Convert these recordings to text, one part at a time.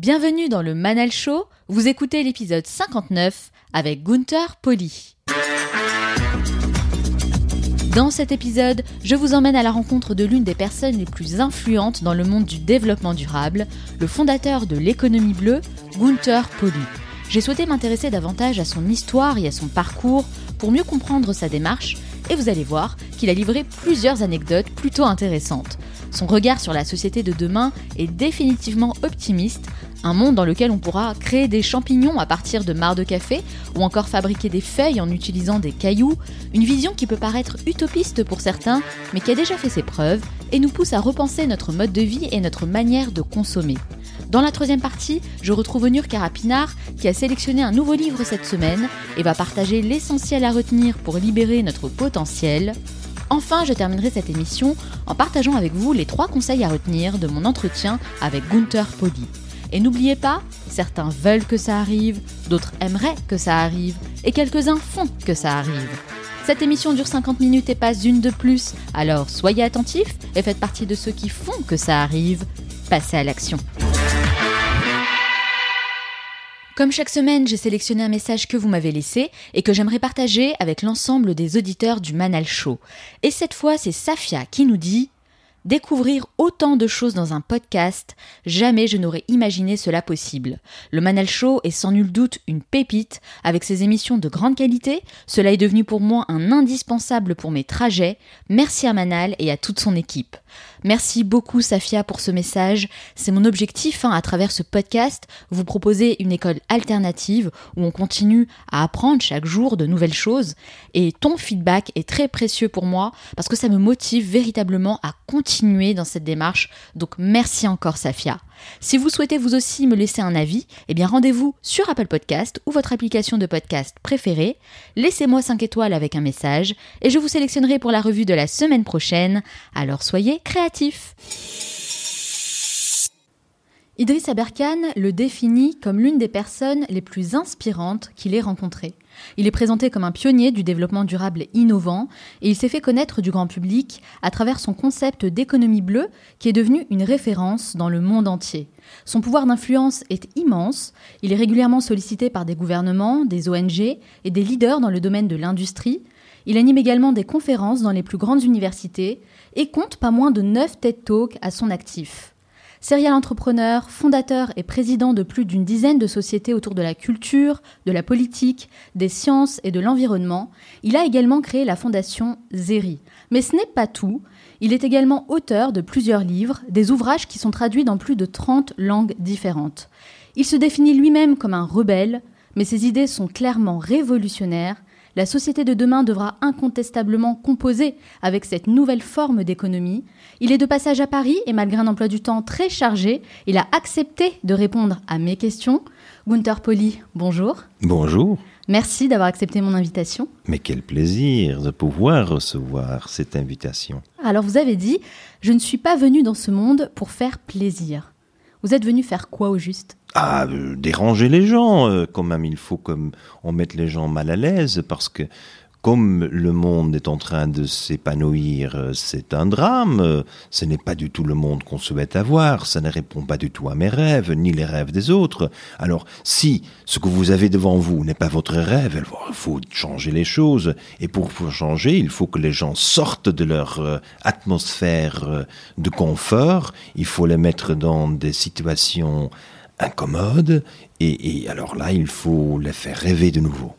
Bienvenue dans le Manal Show, vous écoutez l'épisode 59 avec Gunther Poli. Dans cet épisode, je vous emmène à la rencontre de l'une des personnes les plus influentes dans le monde du développement durable, le fondateur de l'économie bleue, Gunther Poli. J'ai souhaité m'intéresser davantage à son histoire et à son parcours pour mieux comprendre sa démarche, et vous allez voir qu'il a livré plusieurs anecdotes plutôt intéressantes. Son regard sur la société de demain est définitivement optimiste, un monde dans lequel on pourra créer des champignons à partir de marc de café ou encore fabriquer des feuilles en utilisant des cailloux, une vision qui peut paraître utopiste pour certains, mais qui a déjà fait ses preuves et nous pousse à repenser notre mode de vie et notre manière de consommer. Dans la troisième partie, je retrouve Onur Karapinar qui a sélectionné un nouveau livre cette semaine et va partager l'essentiel à retenir pour libérer notre potentiel. Enfin, je terminerai cette émission en partageant avec vous les trois conseils à retenir de mon entretien avec Gunther Podi. Et n'oubliez pas, certains veulent que ça arrive, d'autres aimeraient que ça arrive, et quelques-uns font que ça arrive. Cette émission dure 50 minutes et pas une de plus, alors soyez attentifs et faites partie de ceux qui font que ça arrive. Passez à l'action. Comme chaque semaine, j'ai sélectionné un message que vous m'avez laissé et que j'aimerais partager avec l'ensemble des auditeurs du Manal Show. Et cette fois, c'est Safia qui nous dit Découvrir autant de choses dans un podcast, jamais je n'aurais imaginé cela possible. Le Manal Show est sans nul doute une pépite, avec ses émissions de grande qualité, cela est devenu pour moi un indispensable pour mes trajets. Merci à Manal et à toute son équipe. Merci beaucoup Safia pour ce message. C'est mon objectif hein, à travers ce podcast, vous proposer une école alternative où on continue à apprendre chaque jour de nouvelles choses. Et ton feedback est très précieux pour moi parce que ça me motive véritablement à continuer dans cette démarche. Donc merci encore Safia. Si vous souhaitez vous aussi me laisser un avis, eh bien rendez-vous sur Apple Podcast ou votre application de podcast préférée. Laissez-moi 5 étoiles avec un message et je vous sélectionnerai pour la revue de la semaine prochaine. Alors soyez créatifs. Idriss Aberkan le définit comme l'une des personnes les plus inspirantes qu'il ait rencontrées. Il est présenté comme un pionnier du développement durable innovant et il s'est fait connaître du grand public à travers son concept d'économie bleue qui est devenu une référence dans le monde entier. Son pouvoir d'influence est immense, il est régulièrement sollicité par des gouvernements, des ONG et des leaders dans le domaine de l'industrie. Il anime également des conférences dans les plus grandes universités et compte pas moins de 9 TED Talks à son actif. Serial entrepreneur, fondateur et président de plus d'une dizaine de sociétés autour de la culture, de la politique, des sciences et de l'environnement, il a également créé la fondation Zeri. Mais ce n'est pas tout. Il est également auteur de plusieurs livres, des ouvrages qui sont traduits dans plus de 30 langues différentes. Il se définit lui-même comme un rebelle, mais ses idées sont clairement révolutionnaires la société de demain devra incontestablement composer avec cette nouvelle forme d'économie. Il est de passage à Paris et malgré un emploi du temps très chargé, il a accepté de répondre à mes questions. Gunther Poli, bonjour. Bonjour. Merci d'avoir accepté mon invitation. Mais quel plaisir de pouvoir recevoir cette invitation. Alors vous avez dit, je ne suis pas venu dans ce monde pour faire plaisir. Vous êtes venu faire quoi au juste? Ah, euh, déranger les gens, euh, quand même, il faut comme on mette les gens mal à l'aise parce que comme le monde est en train de s'épanouir, euh, c'est un drame. Ce n'est pas du tout le monde qu'on souhaite avoir. Ça ne répond pas du tout à mes rêves, ni les rêves des autres. Alors, si ce que vous avez devant vous n'est pas votre rêve, il faut changer les choses. Et pour changer, il faut que les gens sortent de leur atmosphère de confort. Il faut les mettre dans des situations incommode, et, alors là, il faut les faire rêver de nouveau.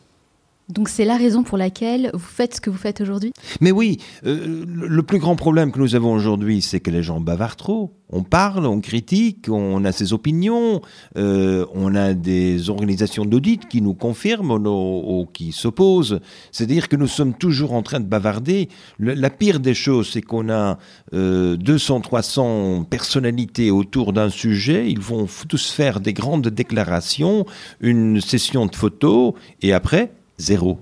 Donc c'est la raison pour laquelle vous faites ce que vous faites aujourd'hui? Mais oui, euh, le plus grand problème que nous avons aujourd'hui, c'est que les gens bavardent trop. On parle, on critique, on a ses opinions, euh, on a des organisations d'audit qui nous confirment ou, qui s'opposent. C'est-à-dire que nous sommes toujours en train de bavarder. la pire des choses, c'est qu'on a euh, 200, 300 personnalités autour d'un sujet. Ils vont tous faire des grandes déclarations, une session de photos, et après, Zéro.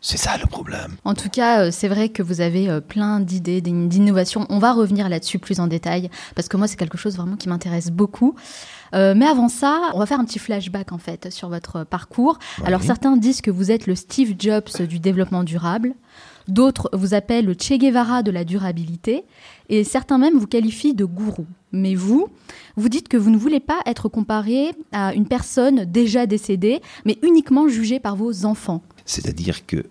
C'est ça le problème. En tout cas, euh, c'est vrai que vous avez euh, plein d'idées, d'innovations. On va revenir là-dessus plus en détail, parce que moi, c'est quelque chose vraiment qui m'intéresse beaucoup. Euh, mais avant ça, on va faire un petit flashback en fait sur votre parcours. Alors certains disent que vous êtes le Steve Jobs du développement durable. D'autres vous appellent le Che Guevara de la durabilité. Et certains même vous qualifient de gourou. Mais vous, vous dites que vous ne voulez pas être comparé à une personne déjà décédée, mais uniquement jugée par vos enfants. C'est-à-dire que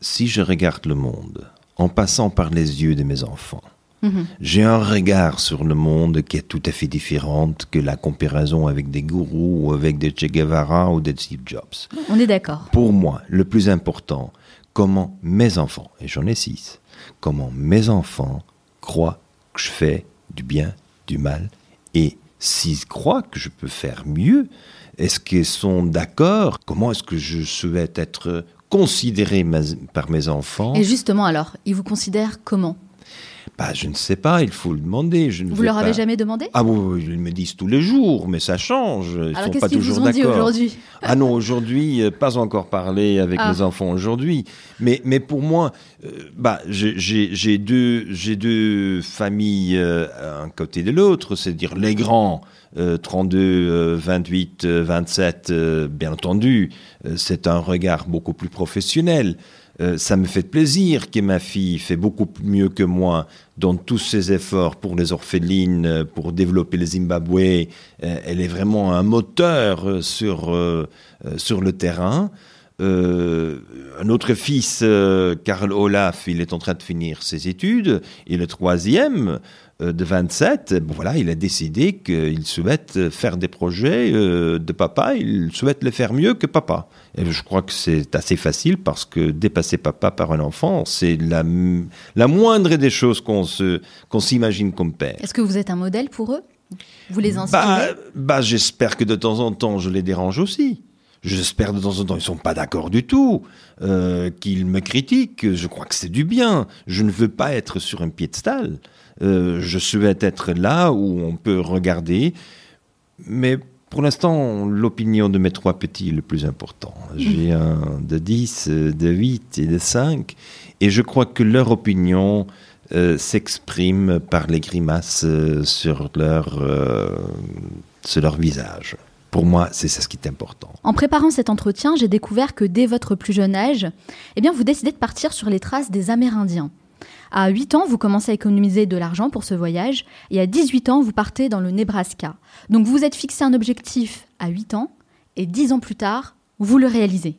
si je regarde le monde en passant par les yeux de mes enfants, mhm. J'ai un regard sur le monde qui est tout à fait différent que la comparaison avec des gourous ou avec des Che Guevara ou des Steve Jobs. On est d'accord. Pour moi, le plus important, comment mes enfants, et j'en ai six, comment mes enfants croient que je fais du bien, du mal, et s'ils croient que je peux faire mieux, est-ce qu'ils sont d'accord? Comment est-ce que je souhaite être considéré par mes enfants? Et justement alors, ils vous considèrent comment? Bah, je ne sais pas, il faut le demander. Je ne vous leur avez jamais demandé? Ah oui, ils me disent tous les jours, mais ça change. Ils Alors qu'est-ce qu'ils vous ont dit aujourd'hui? Ah non, aujourd'hui, euh, pas encore parlé avec ah. mes enfants aujourd'hui. Mais, mais pour moi, euh, bah, j'ai deux, deux familles euh, un côté de l'autre, c'est-à-dire les grands. 32, 28, 27, bien entendu, c'est un regard beaucoup plus professionnel. Euh, ça me fait plaisir que ma fille fait beaucoup mieux que moi dans tous ses efforts pour les orphelines, euh, pour développer le Zimbabwe. Euh, elle est vraiment un moteur sur, sur le terrain. un autre fils, Karl Olaf, il est en train de finir ses études. Et le troisième, de 27, bon, voilà, il a décidé qu'il souhaite faire des projets de papa, il souhaite les faire mieux que papa. Et je crois que c'est assez facile parce que dépasser papa par un enfant, c'est la, la moindre des choses qu'on qu'on s'imagine comme père. Est-ce que vous êtes un modèle pour eux? Vous les inspirez? Bah, bah, J'espère que de temps en temps, je les dérange aussi. J'espère de temps en temps, ils ne sont pas d'accord du tout, euh, qu'ils me critiquent. Je crois que c'est du bien. Je ne veux pas être sur un piédestal. Euh, je souhaite être là où on peut regarder, mais pour l'instant, l'opinion de mes trois petits est le plus important. J'ai mm. un de 10, de 8 et de 5. Et je crois que leur opinion euh, s'exprime par les grimaces euh, sur, leur, euh, sur leur visage. Pour moi, c'est ça ce qui est important. En préparant cet entretien, j'ai découvert que dès votre plus jeune âge, eh bien, vous décidez de partir sur les traces des Amérindiens. À 8 ans, vous commencez à économiser de l'argent pour ce voyage et à 18 ans, vous partez dans le Nebraska. Donc vous êtes fixé un objectif à 8 ans et 10 ans plus tard, vous le réalisez.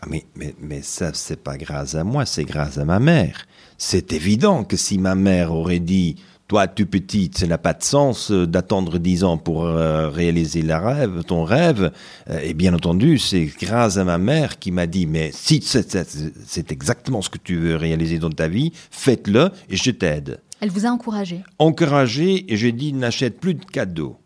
Ah mais, mais, mais ça, c'est pas grâce à moi, c'est grâce à ma mère. C'est évident que si ma mère aurait dit toi, tu petite, ça n'a pas de sens euh, d'attendre dix ans pour euh, réaliser la rêve, ton rêve. Euh, et bien entendu, c'est grâce à ma mère qui m'a dit, mais si c'est exactement ce que tu veux réaliser dans ta vie, faites-le et je t'aide. Elle vous a encouragé Encouragé et j'ai dit, n'achète plus de cadeaux.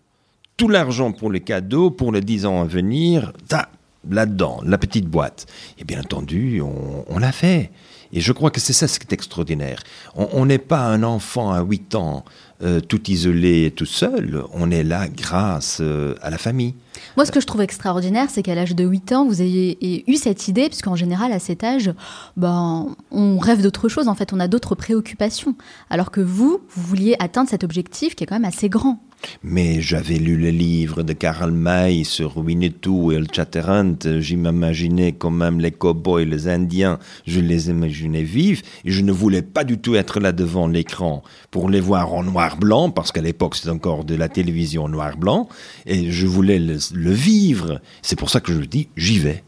Tout l'argent pour les cadeaux, pour les dix ans à venir, ça, là-dedans, la petite boîte. Et bien entendu, on, on l'a fait. Et je crois que c'est ça ce qui est extraordinaire. On n'est pas un enfant à 8 ans euh, tout isolé, tout seul. On est là grâce euh, à la famille. Moi, ce que je trouve extraordinaire, c'est qu'à l'âge de 8 ans, vous ayez eu cette idée, puisqu'en général, à cet âge, ben, on rêve d'autre chose. En fait, on a d'autres préoccupations. Alors que vous, vous vouliez atteindre cet objectif qui est quand même assez grand. Mais j'avais lu le livre de Karl May sur Winnetou et le Chatterant. J'imaginais quand même les cow-boys, les Indiens. Je les imaginais vifs. Et je ne voulais pas du tout être là devant l'écran pour les voir en noir-blanc, parce qu'à l'époque, c'était encore de la télévision noir-blanc. Et je voulais le, le vivre. C'est pour ça que je dis, j'y vais.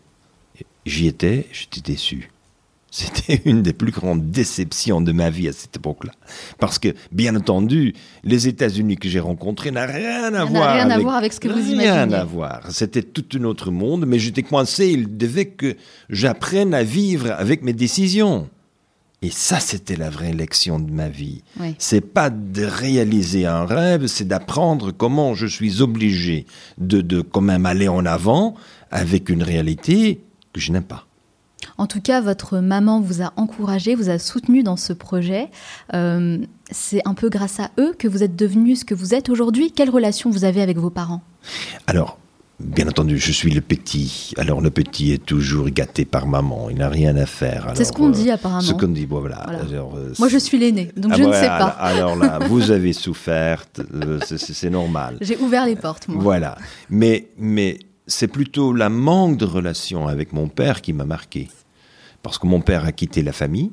J'y étais, j'étais déçu. C'était une des plus grandes déceptions de ma vie à cette époque-là. Parce que, bien entendu, les États-Unis que j'ai rencontrés n'ont rien à voir. Rien avec, à voir avec ce que vous imaginez. Rien à voir. C'était tout un autre monde, mais j'étais coincé. Il devait que j'apprenne à vivre avec mes décisions. Et ça, c'était la vraie lection de ma vie. C'est pas de réaliser un rêve, c'est d'apprendre comment je suis obligé de, de quand même aller en avant avec une réalité que je n'aime pas. En tout cas, votre maman vous a encouragé, vous a soutenu dans ce projet. Euh, c'est un peu grâce à eux que vous êtes devenu ce que vous êtes aujourd'hui. Quelle relation vous avez avec vos parents? Alors, Bien entendu, je suis le petit. Alors le petit est toujours gâté par maman. Il n'a rien à faire. C'est ce qu'on dit apparemment. Ce qu'on dit, voilà. Euh, Moi, je suis l'aîné, donc ah, je ne sais pas. Alors là, vous avez souffert. Euh, c'est normal. J'ai ouvert les portes, moi. Voilà. Mais, mais c'est plutôt la manque de relation avec mon père qui m'a marqué parce que mon père a quitté la famille.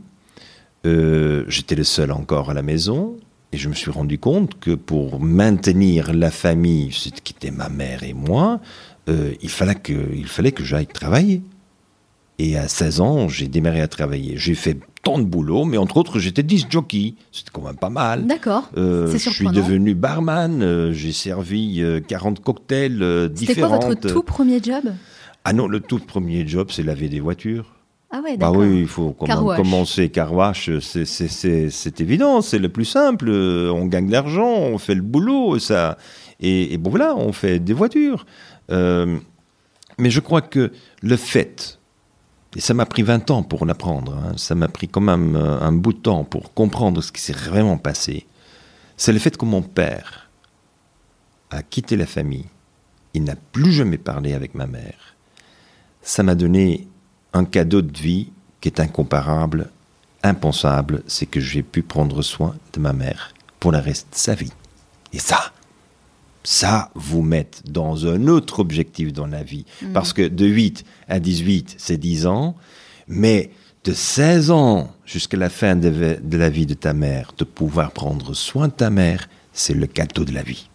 euh, j'étais le seul encore à la maison. Et je me suis rendu compte que pour maintenir la famille, qui était ma mère et moi, euh, il, fallait que, il fallait que j'aille travailler. Et à 16 ans, j'ai démarré à travailler. J'ai fait tant de boulot, mais entre autres, j'étais disc jockey. C'était quand même pas mal. D'accord. Euh, je suis devenu barman. euh, j'ai servi euh, 40 cocktails euh, C'était quoi différents. votre tout premier job? Ah non, le tout premier job, c'est laver des voitures. Ah ouais, Bah oui, il faut Car commencer car wash, c'est- évident, c'est le plus simple. On gagne de l'argent, on fait le boulot, ça. Et, et bon voilà, on fait des voitures. Euh, mais je crois que le fait, et ça m'a pris 20 ans pour l'apprendre, hein, ça m'a pris quand même euh, un bout de temps pour comprendre ce qui s'est vraiment passé, c'est le fait que mon père a quitté la famille. Il n'a plus jamais parlé avec ma mère. Ça m'a donné un cadeau de vie qui est incomparable, impensable, c'est que j'ai pu prendre soin de ma mère pour le reste de sa vie. Et ça, ça vous met dans un autre objectif dans la vie. Parce que de 8 à 18, c'est 10 ans, mais de 16 ans jusqu'à la fin de, de la vie de ta mère, de pouvoir prendre soin de ta mère, c'est le cadeau de la vie.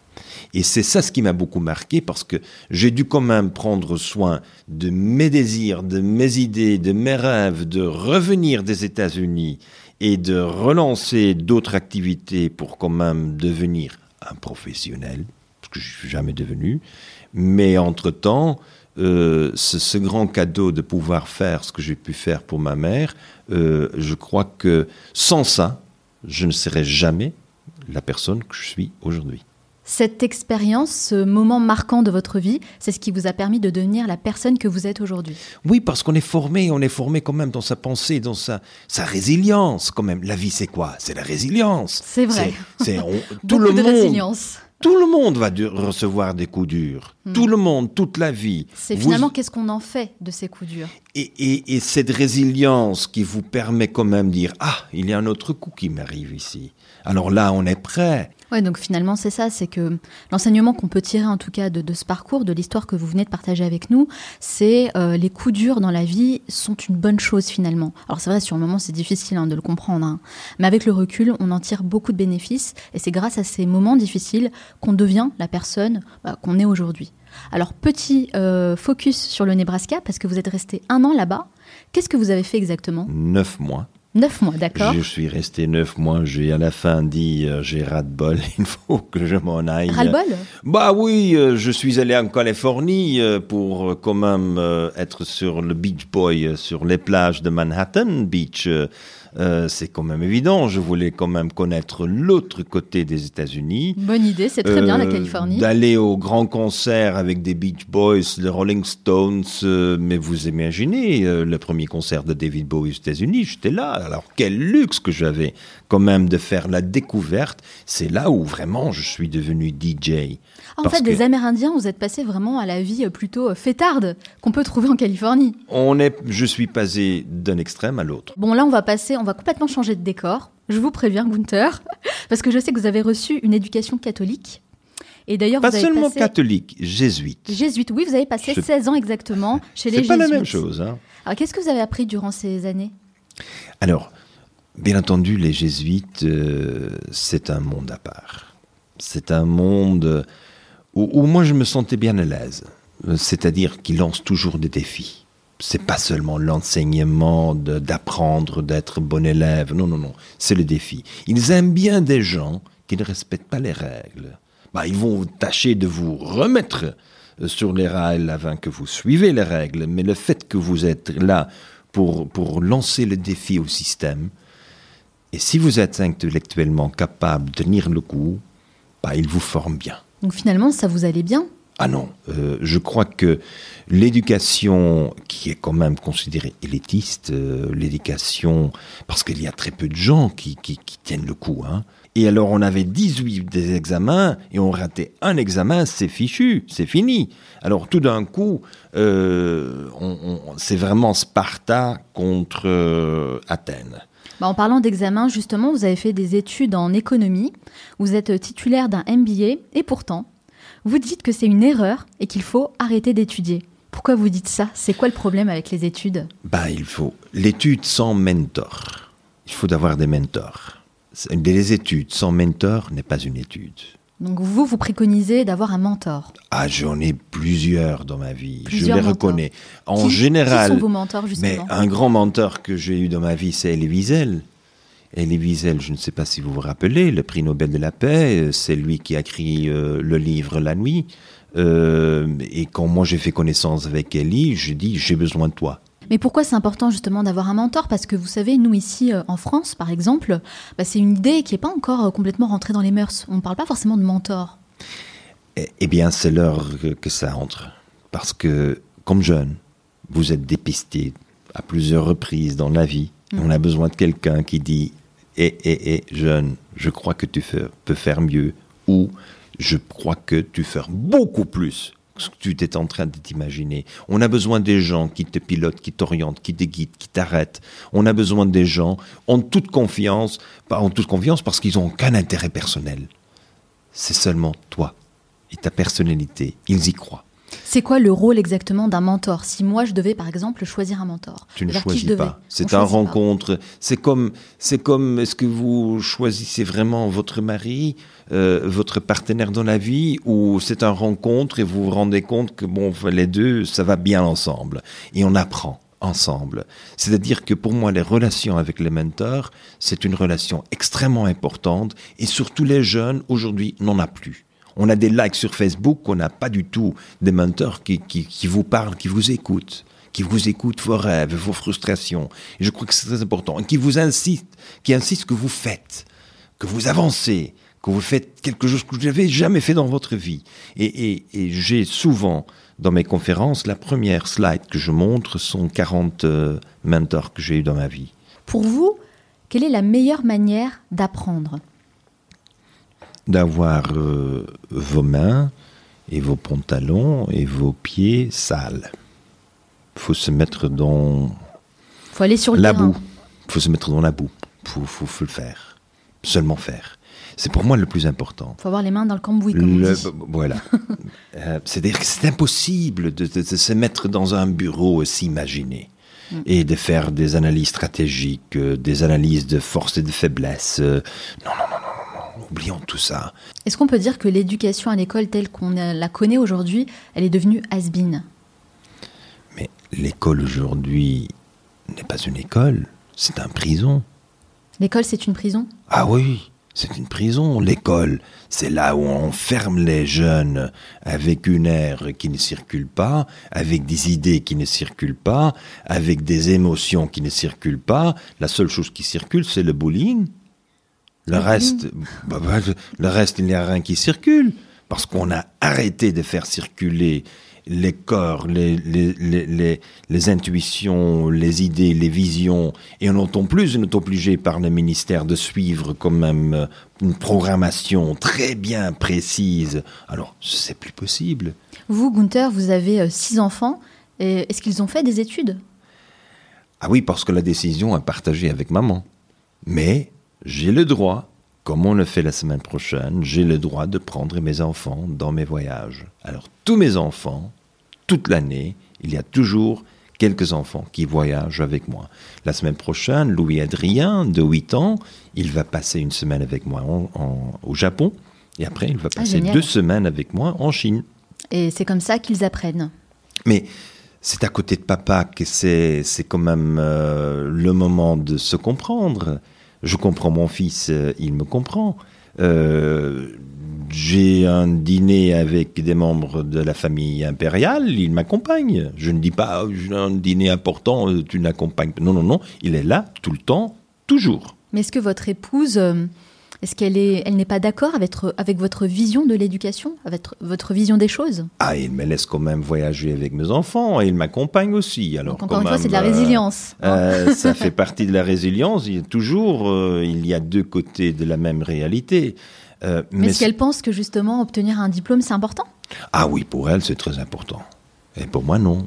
Et c'est ça ce qui m'a beaucoup marqué parce que j'ai dû quand même prendre soin de mes désirs, de mes idées, de mes rêves, de revenir des États-Unis et de relancer d'autres activités pour quand même devenir un professionnel, ce que je suis jamais devenu. Mais entre-temps, euh, ce, ce grand cadeau de pouvoir faire ce que j'ai pu faire pour ma mère, euh, je crois que sans ça, je ne serais jamais la personne que je suis aujourd'hui. Cette expérience, ce moment marquant de votre vie, c'est ce qui vous a permis de devenir la personne que vous êtes aujourd'hui. Oui, parce qu'on est formé, on est formé quand même dans sa pensée, dans sa, sa résilience quand même. La vie, c'est quoi? C'est la résilience. C'est vrai. C'est- tout le de monde, résilience. tout le monde va de- recevoir des coups durs. Tout le monde, toute la vie. C'est Vous- finalement qu'est-ce qu'on en fait de ces coups durs? et, et- et cette résilience qui vous permet quand même de dire ah, il y a un autre coup qui m'arrive ici. Alors là, on est prêt. Ouais, donc finalement, c'est ça, c'est que l'enseignement qu'on peut tirer en tout cas de, de ce parcours, de l'histoire que vous venez de partager avec nous, c'est euh, les coups durs dans la vie sont une bonne chose finalement. Alors c'est vrai, sur le moment, c'est difficile hein, de le comprendre, hein. mais avec le recul, on en tire beaucoup de bénéfices et c'est grâce à ces moments difficiles qu'on devient la personne bah, qu'on est aujourd'hui. Alors petit euh, focus sur le Nebraska parce que vous êtes resté un an là-bas. Qu'est-ce que vous avez fait exactement? Neuf mois. Neuf mois, d'accord Je suis resté neuf mois. J'ai à la fin dit euh, j'ai ras de bol. Il faut que je m'en aille. Ras-le-bol Bah oui, euh, je suis allé en Californie euh, pour quand même être sur le Beach Boy, sur les plages de Manhattan Beach. Euh, c'est quand même évident. Je voulais quand même connaître l'autre côté des États-Unis. Bonne idée, c'est très bien la Euh, Californie. D'aller au grand concert avec des Beach Boys, les Rolling Stones. euh, mais vous imaginez, le premier concert de David Bowie aux États-Unis, j'étais là. Alors quel luxe que j'avais quand même de faire la découverte. C'est là où vraiment je suis devenu DJ. Ah, en fait, des Amérindiens, vous êtes passé vraiment à la vie euh, plutôt euh, fêtarde qu'on peut trouver en Californie. On est, je suis passé d'un extrême à l'autre. Bon, là, on va passer, on va complètement changer de décor. Je vous préviens, Gunther, parce que je sais que vous avez reçu une éducation catholique. Et d'ailleurs, vous Pas avez seulement passé catholique, jésuite. jésuite. Oui, vous avez passé Je- 16 ans exactement chez les C'est jésuites. pas la même chose. Hein. Alors, qu'est-ce que vous avez appris durant ces années? Alors, bien entendu, les jésuites, euh, c'est un monde à part. C'est un monde où, moi je me sentais bien à l'aise. Euh, C'est-à-dire qu'ils lancent toujours des défis. C'est pas seulement l'enseignement d'apprendre, d'être bon élève. Non, non, non. C'est le défi. Ils aiment bien des gens qui ne respectent pas les règles. Bah, ils vont tâcher de vous remettre euh, sur les rails afin que vous suivez les règles. Mais le fait que vous êtes là pour, pour lancer le défi au système, et si vous êtes intellectuellement capable de tenir le coup, bah, ils vous forment bien. Donc finalement, ça vous allait bien? Ah non, euh, je crois que l'éducation, qui est quand même considérée élitiste, euh, l'éducation, parce qu'il y a très peu de gens qui, tiennent le coup. Hein. Et alors on avait 18 des examens et on ratait un examen, c'est fichu, c'est fini. Alors tout d'un coup, euh, c'est vraiment Sparta contre Athènes. Bah, en parlant d'examen, justement, vous avez fait des études en économie, vous êtes titulaire d'un MBA, et pourtant, vous dites que c'est une erreur et qu'il faut arrêter d'étudier. Pourquoi vous dites ça? C'est quoi le problème avec les études? Bah, il faut l'étude sans mentor. il faut avoir des mentors. Des études sans mentor n'est pas une étude. Donc vous, vous préconisez d'avoir un mentor Ah, j'en ai plusieurs dans ma vie. je les reconnais. En général. Qui sont vos mentors justement Mais un grand mentor que j'ai eu dans ma vie, c'est Elie Wiesel. Elie Wiesel, je ne sais pas si vous vous rappelez, le prix Nobel de la paix, c'est lui qui a écrit euh, le livre La nuit. Euh, et quand moi j'ai fait connaissance avec Elie, j'ai dit j'ai besoin de toi. Mais pourquoi c'est important justement d'avoir un mentor? Parce que vous savez, nous ici euh, en France, par exemple, bah, c'est une idée qui n'est pas encore euh, complètement rentrée dans les mœurs. On ne parle pas forcément de mentor. Eh, eh bien, c'est l'heure que ça entre. Parce que, comme jeune, vous êtes dépisté à plusieurs reprises dans la vie. Mm. On a besoin de quelqu'un qui dit Eh, eh, eh, jeune, je crois que tu peux faire mieux. Ou je crois que tu fais beaucoup plus ce que tu étais en train de t'imaginer. On a besoin des gens qui te pilotent, qui t'orientent, qui te guident, qui t'arrêtent. On a besoin des gens en toute confiance, pas en toute confiance parce qu'ils n'ont aucun intérêt personnel. C'est seulement toi et ta personnalité. Ils y croient. C'est quoi le rôle exactement d'un mentor Si moi je devais par exemple choisir un mentor, tu ne choisis pas. C'est un rencontre. C'est comme, c'est comme, est-ce que vous choisissez vraiment votre mari, euh, votre partenaire dans la vie, ou c'est un rencontre et vous vous rendez compte que bon, les deux, ça va bien ensemble et on apprend ensemble. C'est-à-dire que pour moi, les relations avec les mentors, c'est une relation extrêmement importante et surtout les jeunes aujourd'hui n'en a plus. On a des likes sur Facebook, on n'a pas du tout des mentors qui, vous parlent, qui vous écoutent, qui vous écoutent vos rêves, vos frustrations. Je crois que c'est très important. Et qui vous insistent, qui insistent que vous faites, que vous avancez, que vous faites quelque chose que vous n'avez jamais fait dans votre vie. Et, j'ai souvent, dans mes conférences, la première slide que je montre sont 40 euh, mentors que j'ai eu dans ma vie. Pour vous, quelle est la meilleure manière d'apprendre? D'avoir euh, vos mains et vos pantalons et vos pieds sales. Il faut se mettre dans faut aller sur la boue. Il faut se mettre dans la boue. Il faut, le faire. Seulement faire. C'est pour moi le plus important. Il faut avoir les mains dans le cambouis, comme le, Voilà. euh, C'est-à-dire que c'est impossible de, se mettre dans un bureau et s'imaginer. Mm. Et de faire des analyses stratégiques, euh, des analyses de force et de faiblesse. Non, non, non, non oublions tout ça. Est-ce qu'on peut dire que l'éducation à l'école telle qu'on la connaît aujourd'hui, elle est devenue has-been? Mais l'école aujourd'hui n'est pas une école, c'est un prison. L'école, c'est une prison? Ah oui, c'est une prison. L'école, c'est là où on ferme les jeunes avec une air qui ne circule pas, avec des idées qui ne circulent pas, avec des émotions qui ne circulent pas. La seule chose qui circule, c'est le bullying. Le reste, bah, bah, le reste, il n'y a rien qui circule. Parce qu'on a arrêté de faire circuler les corps, les, les, les, intuitions, les idées, les visions, et on n'entend plus, on est obligé par le ministère de suivre quand même euh, une programmation très bien précise. Alors, c'est plus possible. Vous, Gunther, vous avez euh, six enfants. Est-ce qu'ils ont fait des études? Ah oui, parce que la décision est partagée avec maman. Mais j'ai le droit, comme on le fait la semaine prochaine, j'ai le droit de prendre mes enfants dans mes voyages. Alors tous mes enfants, toute l'année, il y a toujours quelques enfants qui voyagent avec moi. La semaine prochaine, Louis-Adrien, de 8 ans, il va passer une semaine avec moi au Japon, et après il va ah, passer deux semaines avec moi en Chine. Et c'est comme ça qu'ils apprennent. Mais c'est à côté de papa que c'est quand même euh, le moment de se comprendre. Je comprends mon fils, euh, il me comprend. Euh, j'ai un dîner avec des membres de la famille impériale, il m'accompagne. Je ne dis pas, oh, j'ai un dîner important, euh, tu n'accompagnes pas. Non, non, non, il est là tout le temps, toujours. Mais est-ce que votre épouse est-ce qu'elle est, elle n'est pas d'accord avec, avec votre vision de l'éducation, avec votre vision des choses? Ah, il me laisse quand même voyager avec mes enfants et il m'accompagne aussi. Alors, encore une fois, c'est de la euh, résilience. Hein. Euh, ça fait partie de la résilience. Il y a toujours, euh, il y a deux côtés de la même réalité. mais, mais est-ce qu'elle pense que justement obtenir un diplôme, c'est important? Ah oui, pour elle, c'est très important. Et pour moi, non.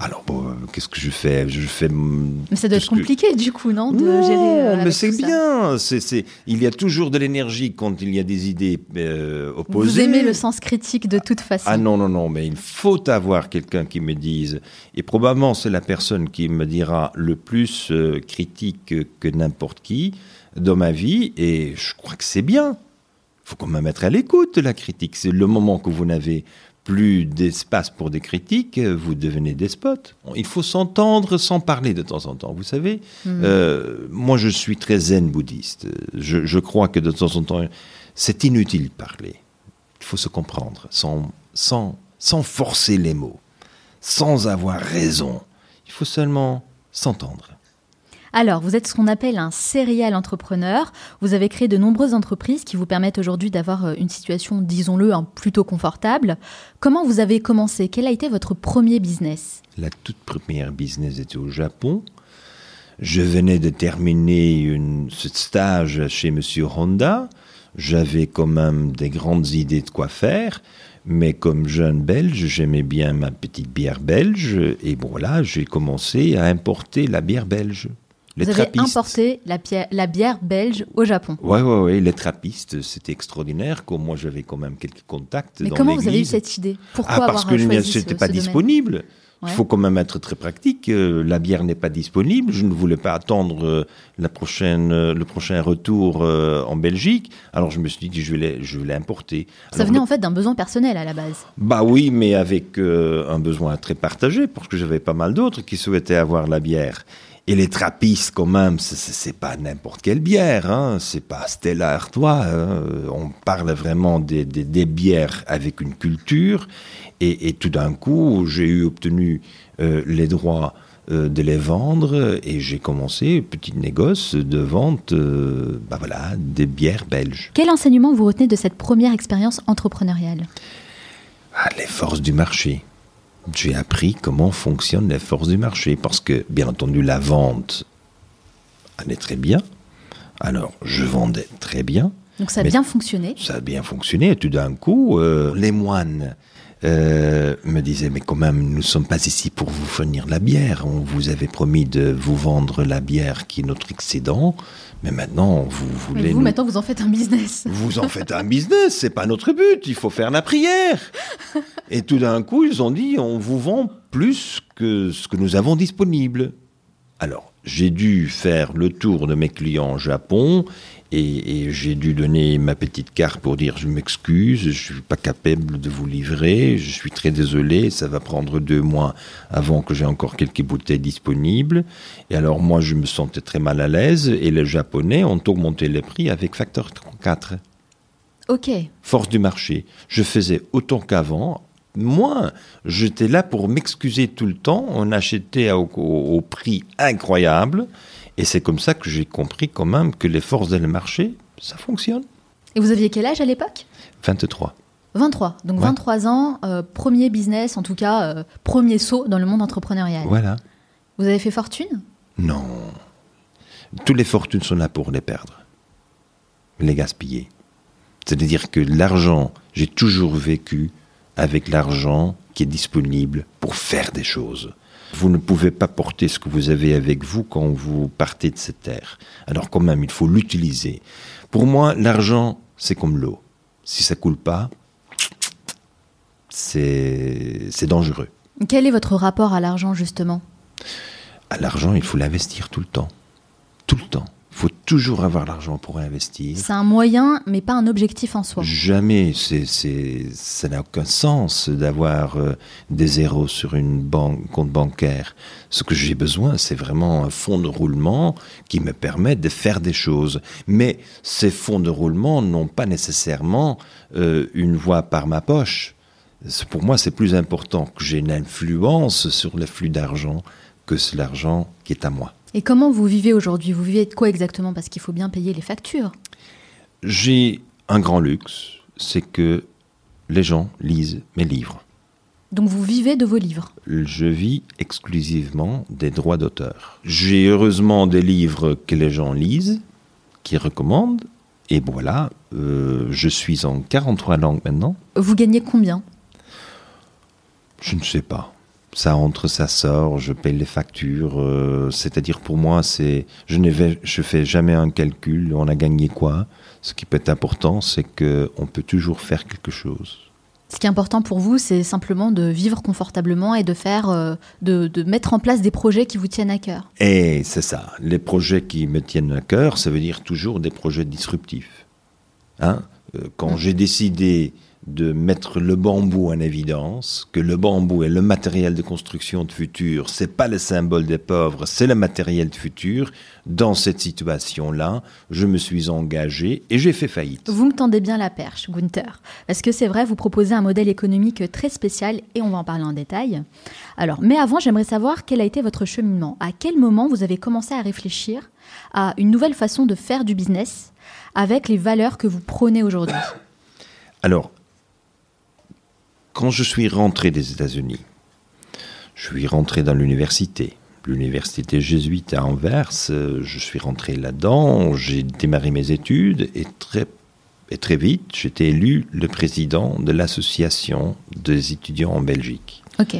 Alors, bon, euh, qu'est-ce que je fais? Je fais. Mais ça doit être que- compliqué, du coup, non, de Non, gérer. euh, mais c'est bien. C'est, c'est- Il y a toujours de l'énergie quand il y a des idées euh, opposées. Vous aimez le sens critique de toute façon. Ah non, non, non, mais il faut avoir quelqu'un qui me dise, et probablement c'est la personne qui me dira le plus euh, critique que n'importe qui dans ma vie, et je crois que c'est bien. Il faut quand même être à l'écoute de la critique. C'est le moment que vous n'avez plus d'espace pour des critiques, euh, vous devenez despote. Il faut s'entendre sans parler de temps en temps. Vous savez, Hmm. euh, moi je suis très zen bouddhiste. Je, je crois que de temps en temps, c'est inutile de parler. Il faut se comprendre sans, sans, sans forcer les mots, sans avoir raison. Il faut seulement s'entendre. Alors, vous êtes ce qu'on appelle un serial entrepreneur. Vous avez créé de nombreuses entreprises qui vous permettent aujourd'hui d'avoir euh, une situation, disons-le, hein, plutôt confortable. Comment vous avez commencé? Quel a été votre premier business? La toute première business était au Japon. Je venais de terminer une, ce stage chez Monsieur Honda. J'avais quand même des grandes idées de quoi faire. Mais comme jeune belge, j'aimais bien ma petite bière belge. Et bon, voilà, j'ai commencé à importer la bière belge. Les Vous avez importé la, bière belge au Japon. Ouais, ouais, ouais, les trappistes, c'était extraordinaire. Comme moi, j'avais quand même quelques contacts Mais dans comment vous avez eu cette idée? Pourquoi Ah, parce avoir que ce- ce pas disponible. Il faut quand même être très pratique. Euh, la bière n'est pas disponible. Je ne voulais pas attendre euh, la prochaine, euh, le prochain retour en Belgique. Alors je me suis dit que je vais l'importer. Ça venait le- en fait d'un besoin personnel à la base. Bah oui, mais avec un besoin très partagé, parce que j'avais pas mal d'autres qui souhaitaient avoir la bière. Et les trappistes, quand même, c'est- pas n'importe quelle bière, hein. c'est pas Stella Artois. hein. On parle vraiment des, des- des bières avec une culture. Et, et tout d'un coup, j'ai eu obtenu euh, les droits euh, de les vendre et j'ai commencé petit négoce de vente, euh, bah voilà, des bières belges. Quel enseignement vous retenez de cette première expérience entrepreneuriale? Ah, les forces du marché. J'ai appris comment fonctionnent les forces du marché parce que, bien entendu, la vente allait très bien. Alors, je vendais très bien. Donc ça a bien fonctionné. Ça a bien fonctionné. Et tout d'un coup, euh, les moines euh, me disaient Mais quand même, nous ne sommes pas ici pour vous fournir la bière. On vous avait promis de vous vendre la bière qui est notre excédent. Mais maintenant, vous Mais voulez. vous, nous- maintenant, vous en faites un business. vous en faites un business, c'est pas notre but, il faut faire la prière. Et tout d'un coup, ils ont dit, on vous vend plus que ce que nous avons disponible. Alors, j'ai dû faire le tour de mes clients au Japon et, et j'ai dû donner ma petite carte pour dire je m'excuse, je suis pas capable de vous livrer, je suis très désolé, ça va prendre deux mois avant que j'ai encore quelques bouteilles disponibles. Et alors moi, je me sentais très mal à l'aise et les Japonais ont augmenté les prix avec facteur 4 Ok. force du marché. Je faisais autant qu'avant, moins. J'étais là pour m'excuser tout le temps. On achetait au, au- au prix incroyable. Et c'est comme ça que j'ai compris quand même que les forces du marché, ça fonctionne. Et vous aviez quel âge à l'époque? 23. 23. Donc Ouais. 23 ans, euh, premier business, en tout cas, euh, premier saut dans le monde entrepreneurial. Voilà. Vous avez fait fortune? Non. Toutes les fortunes sont là pour les perdre. Les gaspiller. C'est-à-dire que l'argent, j'ai toujours vécu avec l'argent qui est disponible pour faire des choses. Vous ne pouvez pas porter ce que vous avez avec vous quand vous partez de cette terre. Alors quand même, il faut l'utiliser. Pour moi, l'argent, c'est comme l'eau. Si ça coule pas, c'est c'est dangereux. Quel est votre rapport à l'argent, justement? À l'argent, il faut l'investir tout le temps. Tout le temps. Il faut toujours avoir l'argent pour investir. C'est un moyen, mais pas un objectif en soi. Jamais, c'est, ça n'a aucun sens d'avoir euh, des zéros sur une banque, compte bancaire. Ce que j'ai besoin, c'est vraiment un fonds de roulement qui me permet de faire des choses. Mais ces fonds de roulement n'ont pas nécessairement euh, une voie par ma poche. Pour moi, c'est plus important que j'ai une influence sur le flux d'argent que l'argent qui est à moi. Et comment vous vivez aujourd'hui? Vous vivez de quoi exactement? Parce qu'il faut bien payer les factures. J'ai un grand luxe, c'est que les gens lisent mes livres. Donc vous vivez de vos livres. Je vis exclusivement des droits d'auteur. J'ai heureusement des livres que les gens lisent, qui recommandent, et voilà, euh, je suis en 43 langues maintenant. Vous gagnez combien? Je ne sais pas. Ça entre, ça sort, je paye les factures. euh, C'est-à-dire pour moi, c'est, je ne vais, je fais jamais un calcul. On a gagné quoi Ce qui peut être important, c'est que on peut toujours faire quelque chose. Ce qui est important pour vous, c'est simplement de vivre confortablement et de faire, euh, de, de mettre en place des projets qui vous tiennent à cœur. Et c'est ça. Les projets qui me tiennent à cœur, ça veut dire toujours des projets disruptifs. Hein? Euh, Quand j'ai décidé de mettre le bambou en évidence, que le bambou est le matériel de construction de futur, c'est pas le symbole des pauvres, c'est le matériel de futur. Dans cette situation-là, je me suis engagé et j'ai fait faillite. Vous me tendez bien la perche, Gunther. Parce que c'est vrai, vous proposez un modèle économique très spécial et on va en parler en détail. Alors, mais avant, j'aimerais savoir quel a été votre cheminement. À quel moment vous avez commencé à réfléchir à une nouvelle façon de faire du business avec les valeurs que vous prônez aujourd'hui? Alors, quand je suis rentré des États-Unis, je suis rentré dans l'université, l'université jésuite à Anvers, euh, je suis rentré là-dedans, j'ai démarré mes études et très, et très vite, j'étais élu le président de l'association des étudiants en Belgique. Ok.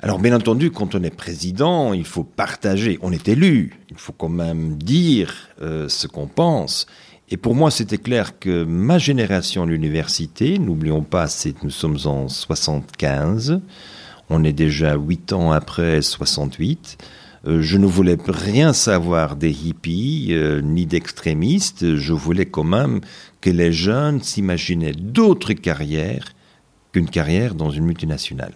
Alors bien entendu, quand on est président, il faut partager. On est élu, il faut quand même dire euh, ce qu'on pense. Et pour moi, c'était clair que ma génération à l'université, n'oublions pas, nous sommes en 75, on est déjà huit ans après 68, euh, je ne voulais rien savoir des hippies euh, ni d'extrémistes, je voulais quand même que les jeunes s'imaginaient d'autres carrières qu'une carrière dans une multinationale.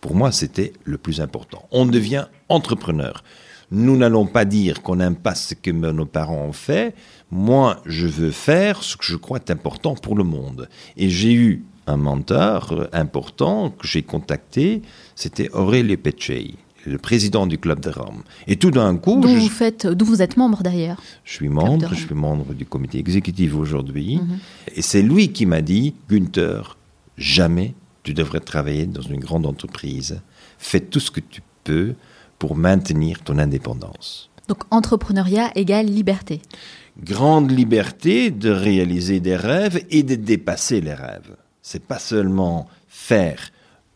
Pour moi, c'était le plus important. On devient entrepreneur. Nous n'allons pas dire qu'on n'aime pas ce que nos parents ont fait. Moi, je veux faire ce que je crois être important pour le monde. Et j'ai eu un mentor euh, important que j'ai contacté, c'était Aurélio Pecei, le président du Club de Rome. Et tout d'un coup, je, vous, faites, dont vous êtes membre d'ailleurs. je suis membre, je suis membre du comité exécutif aujourd'hui. Mhm. Et c'est lui qui m'a dit, Günther, jamais tu devrais travailler dans une grande entreprise. Fais tout ce que tu peux pour maintenir ton indépendance. Donc entrepreneuriat égale liberté. Grande liberté de réaliser des rêves et de dépasser les rêves. C'est pas seulement faire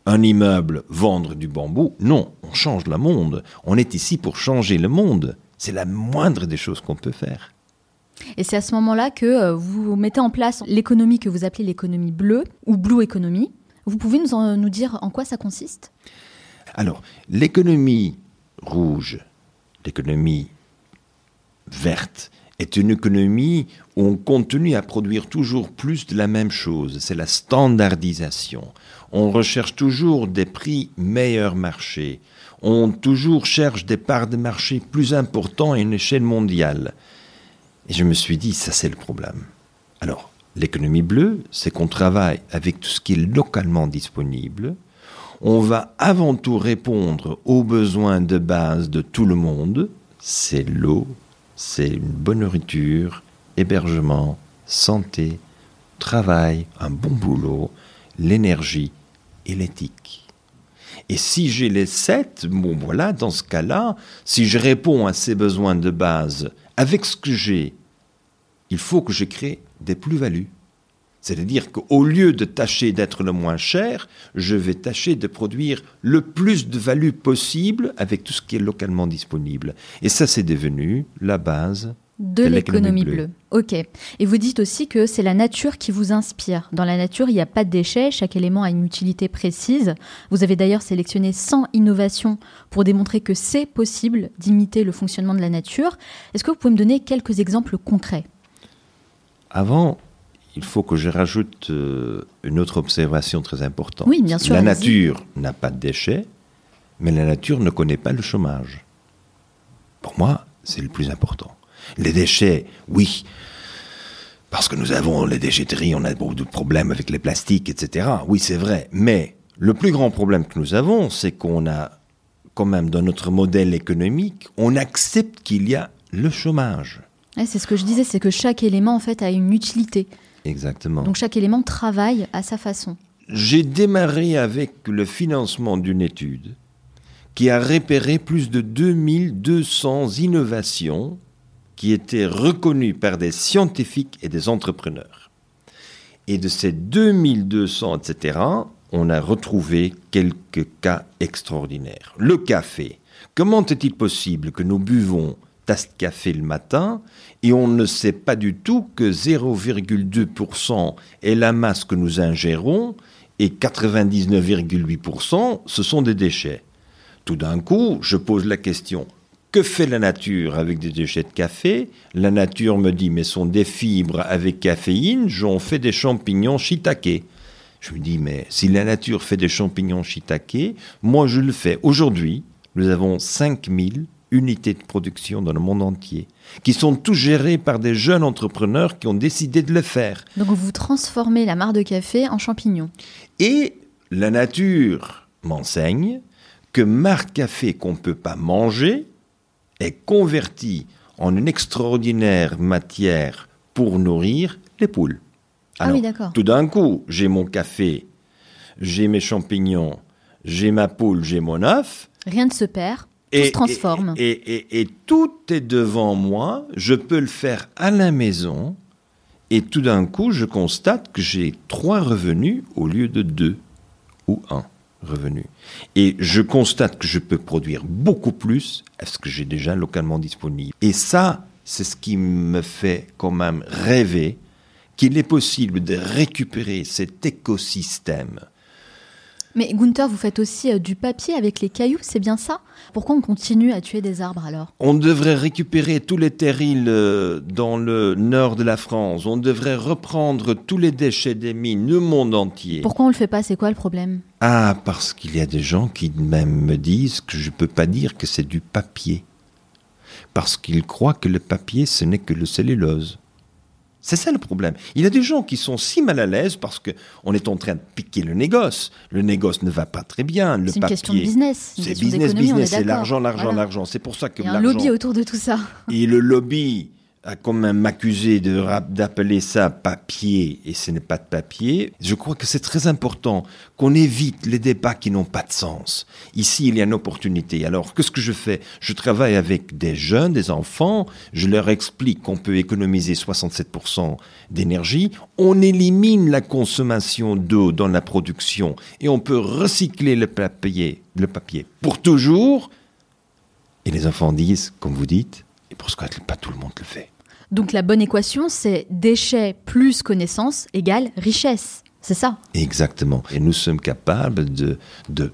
un immeuble, vendre du bambou. Non, on change le monde. On est ici pour changer le monde. C'est la moindre des choses qu'on peut faire. Et c'est à ce moment-là que euh, vous mettez en place l'économie que vous appelez l'économie bleue ou Blue Economy. Vous pouvez nous, en- nous dire en quoi ça consiste? Alors, l'économie rouge, l'économie verte, est une économie où on continue à produire toujours plus de la même chose. C'est la standardisation. On recherche toujours des prix meilleurs marché. On toujours cherche des parts de marché plus importants à une échelle mondiale. Et je me suis dit, ça c'est le problème. Alors, l'économie bleue, c'est qu'on travaille avec tout ce qui est localement disponible. On va avant tout répondre aux besoins de base de tout le monde. C'est l'eau, c'est une bonne nourriture, hébergement, santé, travail, un bon boulot, l'énergie et l'éthique. Et si j'ai les sept, bon voilà, dans ce cas-là, si je réponds à ces besoins de base avec ce que j'ai, il faut que je crée des plus-values. C'est-à-dire qu'au lieu de tâcher d'être le moins cher, je vais tâcher de produire le plus de value possible avec tout ce qui est localement disponible. Et ça, c'est devenu la base de De l'économie bleue. Ok. Et vous dites aussi que c'est la nature qui vous inspire. Dans la nature, il n'y a pas de déchets, chaque élément a une utilité précise. Vous avez d'ailleurs sélectionné 100 innovations pour démontrer que c'est possible d'imiter le fonctionnement de la nature. Est-ce que vous pouvez me donner quelques exemples concrets? Avant, il faut que je rajoute euh, une autre observation très importante. Oui, bien sûr, La nature n'a pas de déchets, mais la nature ne connaît pas le chômage. Pour moi, c'est le plus important. Les déchets, oui, parce que nous avons les déchetteries, on a beaucoup de problèmes avec les plastiques, etc. Oui, c'est vrai. Mais le plus grand problème que nous avons, c'est qu'on a, quand même, dans notre modèle économique, on accepte qu'il y a le chômage. Ouais, C'est ce que je disais, c'est que chaque élément en fait a une utilité. Exactement. Donc chaque élément travaille à sa façon. J'ai démarré avec le financement d'une étude qui a repéré plus de 2200 innovations qui étaient reconnues par des scientifiques et des entrepreneurs. Et de ces 2200, etc., on a retrouvé quelques cas extraordinaires. Le café. Comment est-il possible que nous buvons tasse de café le matin et on ne sait pas du tout que 0,2% est la masse que nous ingérons et 99,8% ce sont des déchets. Tout d'un coup, je pose la question, que fait la nature avec des déchets de café? La nature me dit, mais sont des fibres avec caféine, j'en fais des champignons shiitake. Je me dis, mais si la nature fait des champignons shiitake, moi je le fais. Aujourd'hui, nous avons 5000 unités de production dans le monde entier, qui sont tous gérées par des jeunes entrepreneurs qui ont décidé de le faire. Donc vous transformez la mare de café en champignon. Et la nature m'enseigne que mare de café qu'on ne peut pas manger est convertie en une extraordinaire matière pour nourrir les poules. ah oui, d'accord. Tout d'un coup, j'ai mon café, j'ai mes champignons, j'ai ma poule, j'ai mon œuf. Rien ne se perd et, se transforme. Et, tout est devant moi, je peux le faire à la maison, et tout d'un coup, je constate que j'ai trois revenus au lieu de deux ou un revenu. Et je constate que je peux produire beaucoup plus à ce que j'ai déjà localement disponible. Et ça, c'est ce qui me fait quand même rêver qu'il est possible de récupérer cet écosystème mais Gunther, vous faites aussi euh, du papier avec les cailloux, c'est bien ça? Pourquoi on continue à tuer des arbres alors? On devrait récupérer tous les terrils euh, dans le nord de la France. On devrait reprendre tous les déchets des mines, le monde entier. Pourquoi on le fait pas? C'est quoi le problème? Ah, parce qu'il y a des gens qui même me disent que je ne peux pas dire que c'est du papier. Parce qu'ils croient que le papier, ce n'est que le cellulose. C'est ça le problème. Il y a des gens qui sont si mal à l'aise parce qu'on est en train de piquer le négoce. Le négoce ne va pas très bien. C'est une question de business. C'est business, business. C'est l'argent, l'argent, l'argent. C'est pour ça que. Il y a un lobby autour de tout ça. Et le lobby a quand même m'accuser d'appeler ça papier et ce n'est pas de papier, je crois que c'est très important qu'on évite les débats qui n'ont pas de sens. Ici, il y a une opportunité. Alors, qu'est-ce que je fais? Je travaille avec des jeunes, des enfants, je leur explique qu'on peut économiser 67% d'énergie, on élimine la consommation d'eau dans la production et on peut recycler le papier, le papier pour toujours. Et les enfants disent, comme vous dites, et pour ce que pas tout le monde le fait. Donc la bonne équation, c'est déchets plus connaissance égale richesse. C'est ça Exactement. Et nous sommes capables de, de,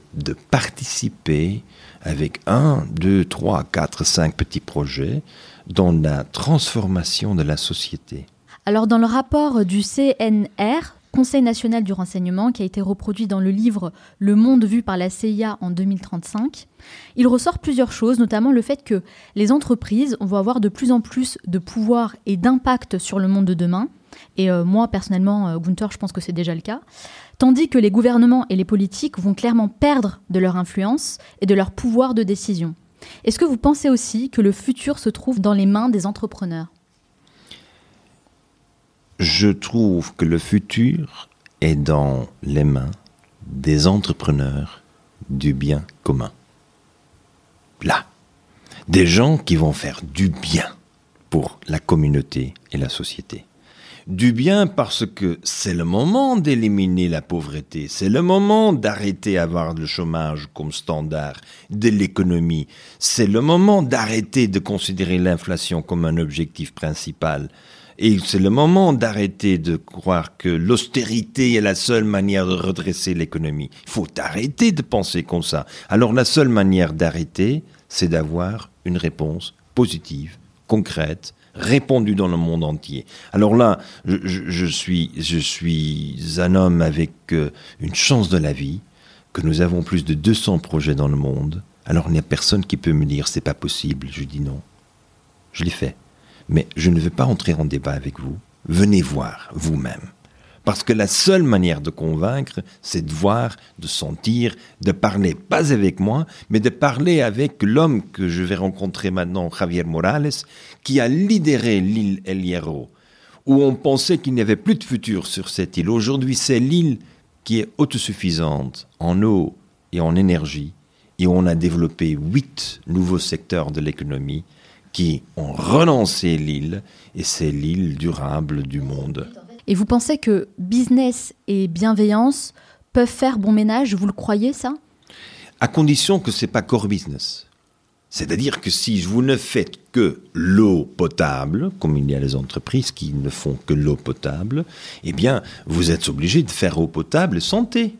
participer avec un, deux, trois, quatre, cinq petits projets dans la transformation de la société. Alors dans le rapport du CNR, Conseil national du renseignement, qui a été reproduit dans le livre Le monde vu par la CIA en 2035, il ressort plusieurs choses, notamment le fait que les entreprises vont avoir de plus en plus de pouvoir et d'impact sur le monde de demain. Et euh, moi, personnellement, euh, Gunther, je pense que c'est déjà le cas. Tandis que les gouvernements et les politiques vont clairement perdre de leur influence et de leur pouvoir de décision. Est-ce que vous pensez aussi que le futur se trouve dans les mains des entrepreneurs? Je trouve que le futur est dans les mains des entrepreneurs du bien commun. Là, des gens qui vont faire du bien pour la communauté et la société. Du bien parce que c'est le moment d'éliminer la pauvreté, c'est le moment d'arrêter d'avoir le chômage comme standard de l'économie, c'est le moment d'arrêter de considérer l'inflation comme un objectif principal, et c'est le moment d'arrêter de croire que l'austérité est la seule manière de redresser l'économie. Il faut arrêter de penser comme ça. Alors la seule manière d'arrêter, c'est d'avoir une réponse positive, concrète, répandue dans le monde entier. Alors là, je, suis, je suis un homme avec euh, une chance de la vie, que nous avons plus de 200 projets dans le monde. Alors il n'y a personne qui peut me dire c'est pas possible. Je dis non. Je l'ai fait. Mais je ne veux pas entrer en débat avec vous. Venez voir vous-même. Parce que la seule manière de convaincre, c'est de voir, de sentir, de parler, pas avec moi, mais de parler avec l'homme que je vais rencontrer maintenant, Javier Morales, qui a lidéré l'île El Hierro, où on pensait qu'il n'y avait plus de futur sur cette île. Aujourd'hui, c'est l'île qui est autosuffisante en eau et en énergie, et on a développé huit nouveaux secteurs de l'économie qui ont relancé l'île, et c'est l'île durable du monde. Et vous pensez que business et bienveillance peuvent faire bon ménage, vous le croyez ça? À condition que ce n'est pas core business. C'est-à-dire que si vous ne faites que l'eau potable, comme il y a les entreprises qui ne font que l'eau potable, eh bien, vous êtes obligé de faire eau potable santé.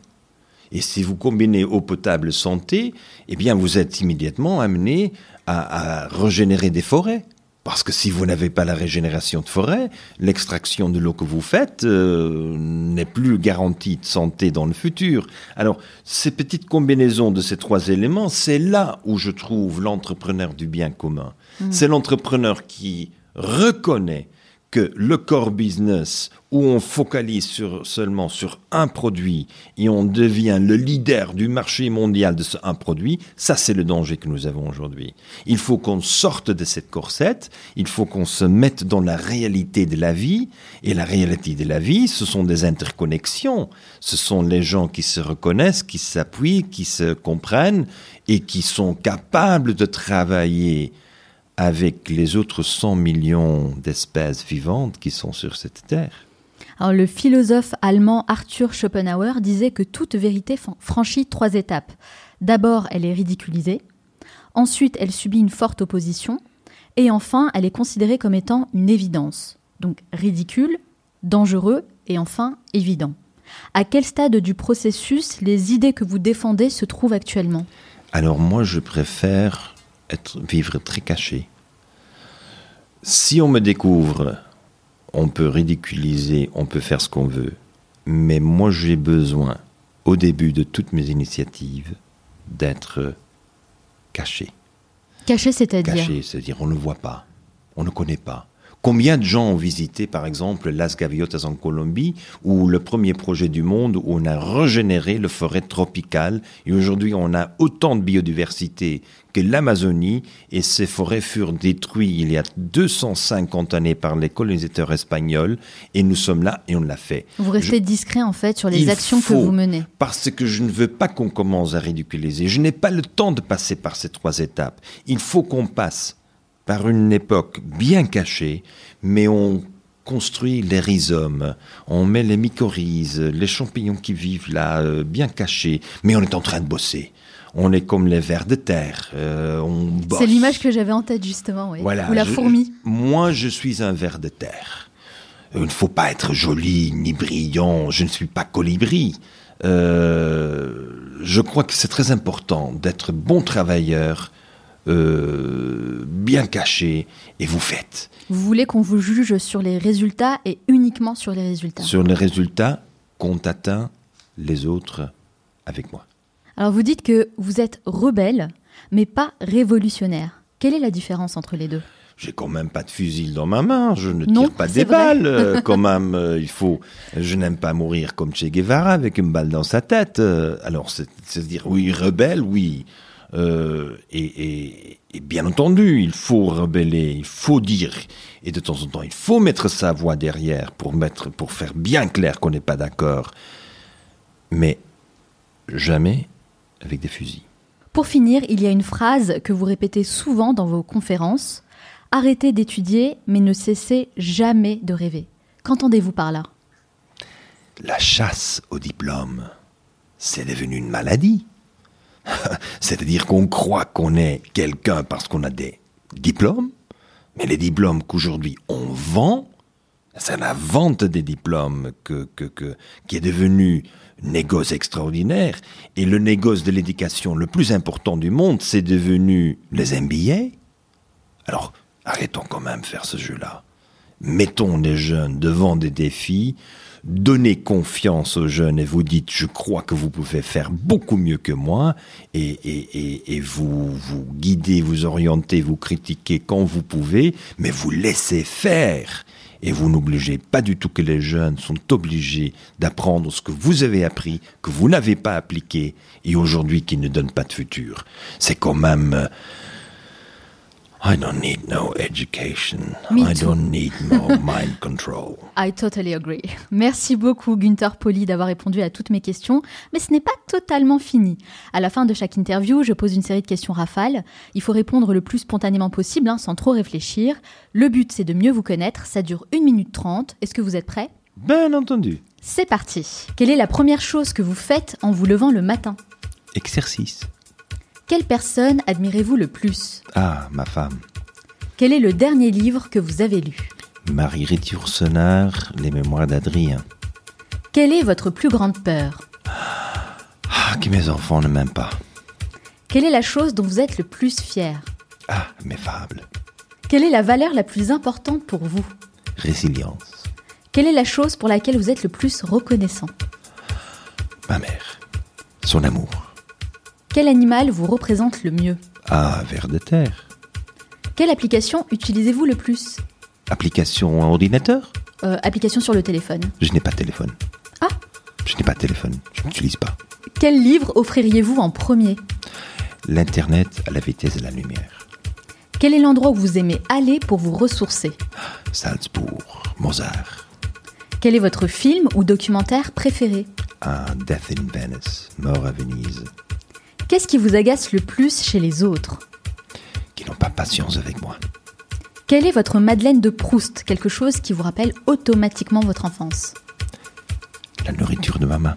Et si vous combinez eau potable santé, eh bien, vous êtes immédiatement amené à, à régénérer des forêts. Parce que si vous n'avez pas la régénération de forêt, l'extraction de l'eau que vous faites euh, n'est plus garantie de santé dans le futur. Alors, ces petites combinaisons de ces trois éléments, c'est là où je trouve l'entrepreneur du bien commun. C'est l'entrepreneur qui reconnaît que le core business, où on focalise seulement sur un produit et on devient le leader du marché mondial de ce un produit, ça c'est le danger que nous avons aujourd'hui. Il faut qu'on sorte de cette corsette, il faut qu'on se mette dans la réalité de la vie, et la réalité de la vie, ce sont des interconnexions, ce sont les gens qui se reconnaissent, qui s'appuient, qui se comprennent et qui sont capables de travailler avec les autres 100 millions d'espèces vivantes qui sont sur cette terre. Alors, le philosophe allemand Arthur Schopenhauer disait que toute vérité franchit trois étapes. D'abord, elle est ridiculisée, ensuite, elle subit une forte opposition, et enfin, elle est considérée comme étant une évidence. Donc ridicule, dangereux et enfin évident. À quel stade du processus les idées que vous défendez se trouvent actuellement? Alors moi, je préfère vivre très caché. Si on me découvre, on peut ridiculiser, on peut faire ce qu'on veut. Mais moi, j'ai besoin, au début de toutes mes initiatives, d'être caché. Caché, c'est-à-dire Caché, c'est-à-dire on ne voit pas, on ne connaît pas. Combien de gens ont visité, par exemple, Las Gaviotas en Colombie, où le premier projet du monde où on a régénéré le forêt tropicale, et aujourd'hui on a autant de biodiversité que l'Amazonie, et ces forêts furent détruites il y a 250 années par les colonisateurs espagnols, et nous sommes là et on l'a fait. Vous restez discret en fait sur les actions que vous menez. Parce que je ne veux pas qu'on commence à ridiculiser. Je n'ai pas le temps de passer par ces trois étapes. Il faut qu'on passe par une époque bien cachée, mais on construit les rhizomes, on met les mycorhizes, les champignons qui vivent là, euh, bien cachés, mais on est en train de bosser. On est comme les vers de terre, euh. C'est l'image que j'avais en tête justement, oui. Voilà, Ou la je- fourmi. Moi, je suis un ver de terre. Il ne faut pas être joli ni brillant. Je ne suis pas colibri. Euh, je crois que c'est très important d'être bon travailleur, euh, bien caché, et vous faites. Vous voulez qu'on vous juge sur les résultats et uniquement sur les résultats? Sur les résultats, qu'on atteint les autres avec moi. Alors vous dites que vous êtes rebelle, mais pas révolutionnaire. Quelle est la différence entre les deux? J'ai quand même pas de fusil dans ma main, je ne Non, tire pas des vrai. balles. euh, quand même, euh, il faut. Je n'aime pas mourir comme Che Guevara avec une balle dans sa tête. euh, alors, c'est c'est dire oui, rebelle, oui. Euh, et, et- et bien entendu, il faut rebeller, il faut dire, et de temps en temps, il faut mettre sa voix derrière pour mettre, pour faire bien clair qu'on n'est pas d'accord. Mais jamais avec des fusils. Pour finir, il y a une phrase que vous répétez souvent dans vos conférences. Arrêtez d'étudier, mais ne cessez jamais de rêver. Qu'entendez-vous par là? La chasse au diplôme, c'est devenu une maladie. C'est-à-dire qu'on croit qu'on est quelqu'un parce qu'on a des diplômes, mais les diplômes qu'aujourd'hui on vend, c'est la vente des diplômes que, que, que- qui est devenu négoce extraordinaire. Et le négoce de l'éducation le plus important du monde, c'est devenu les MBA. Alors, arrêtons quand même faire ce jeu-là. Mettons les jeunes devant des défis, donnez confiance aux jeunes et vous dites je crois que vous pouvez faire beaucoup mieux que moi et, et, et, et vous vous guidez, vous orientez, vous critiquez quand vous pouvez, mais vous laissez faire. Et vous n'obligez pas du tout que les jeunes sont obligés d'apprendre ce que vous avez appris, que vous n'avez pas appliqué, et aujourd'hui qui ne donne pas de futur. C'est quand même... I don't need no education. Me I too. don't need no mind control. I totally agree. Merci beaucoup Gunther Poli d'avoir répondu à toutes mes questions, mais ce n'est pas totalement fini. À la fin de chaque interview, je pose une série de questions rafales. Il faut répondre le plus spontanément possible, hein, sans trop réfléchir. Le but, c'est de mieux vous connaître. Ça dure 1 minute 30. Est-ce que vous êtes prêt Ben entendu. C'est parti. Quelle est la première chose que vous faites en vous levant le matin? Exercice. Quelle personne admirez-vous le plus? Ah, ma femme. Quel est le dernier livre que vous avez lu? Marie-Rite Yourcenar, Les Mémoires d'Adrien. Quelle est votre plus grande peur? Ah, que mes enfants ne m'aiment pas. Quelle est la chose dont vous êtes le plus fier? Ah, mes fables. Quelle est la valeur la plus importante pour vous? Résilience. Quelle est la chose pour laquelle vous êtes le plus reconnaissant? Ma mère. Son amour. Quel animal vous représente le mieux Ah, vers de terre. Quelle application utilisez-vous le plus Application ordinateur Euh, Application sur le téléphone. Je n'ai pas de téléphone. Ah Je n'ai pas de téléphone. Je n'utilise pas. Quel livre offririez-vous en premier L'Internet à la vitesse de la lumière. Quel est l'endroit où vous aimez aller pour vous ressourcer Salzbourg. Mozart. Quel est votre film ou documentaire préféré Un Death in Venice. Mort à Venise. Qu'est-ce qui vous agace le plus chez les autres Qui n'ont pas patience avec moi. Quelle est votre Madeleine de Proust Quelque chose qui vous rappelle automatiquement votre enfance. La nourriture de ma main.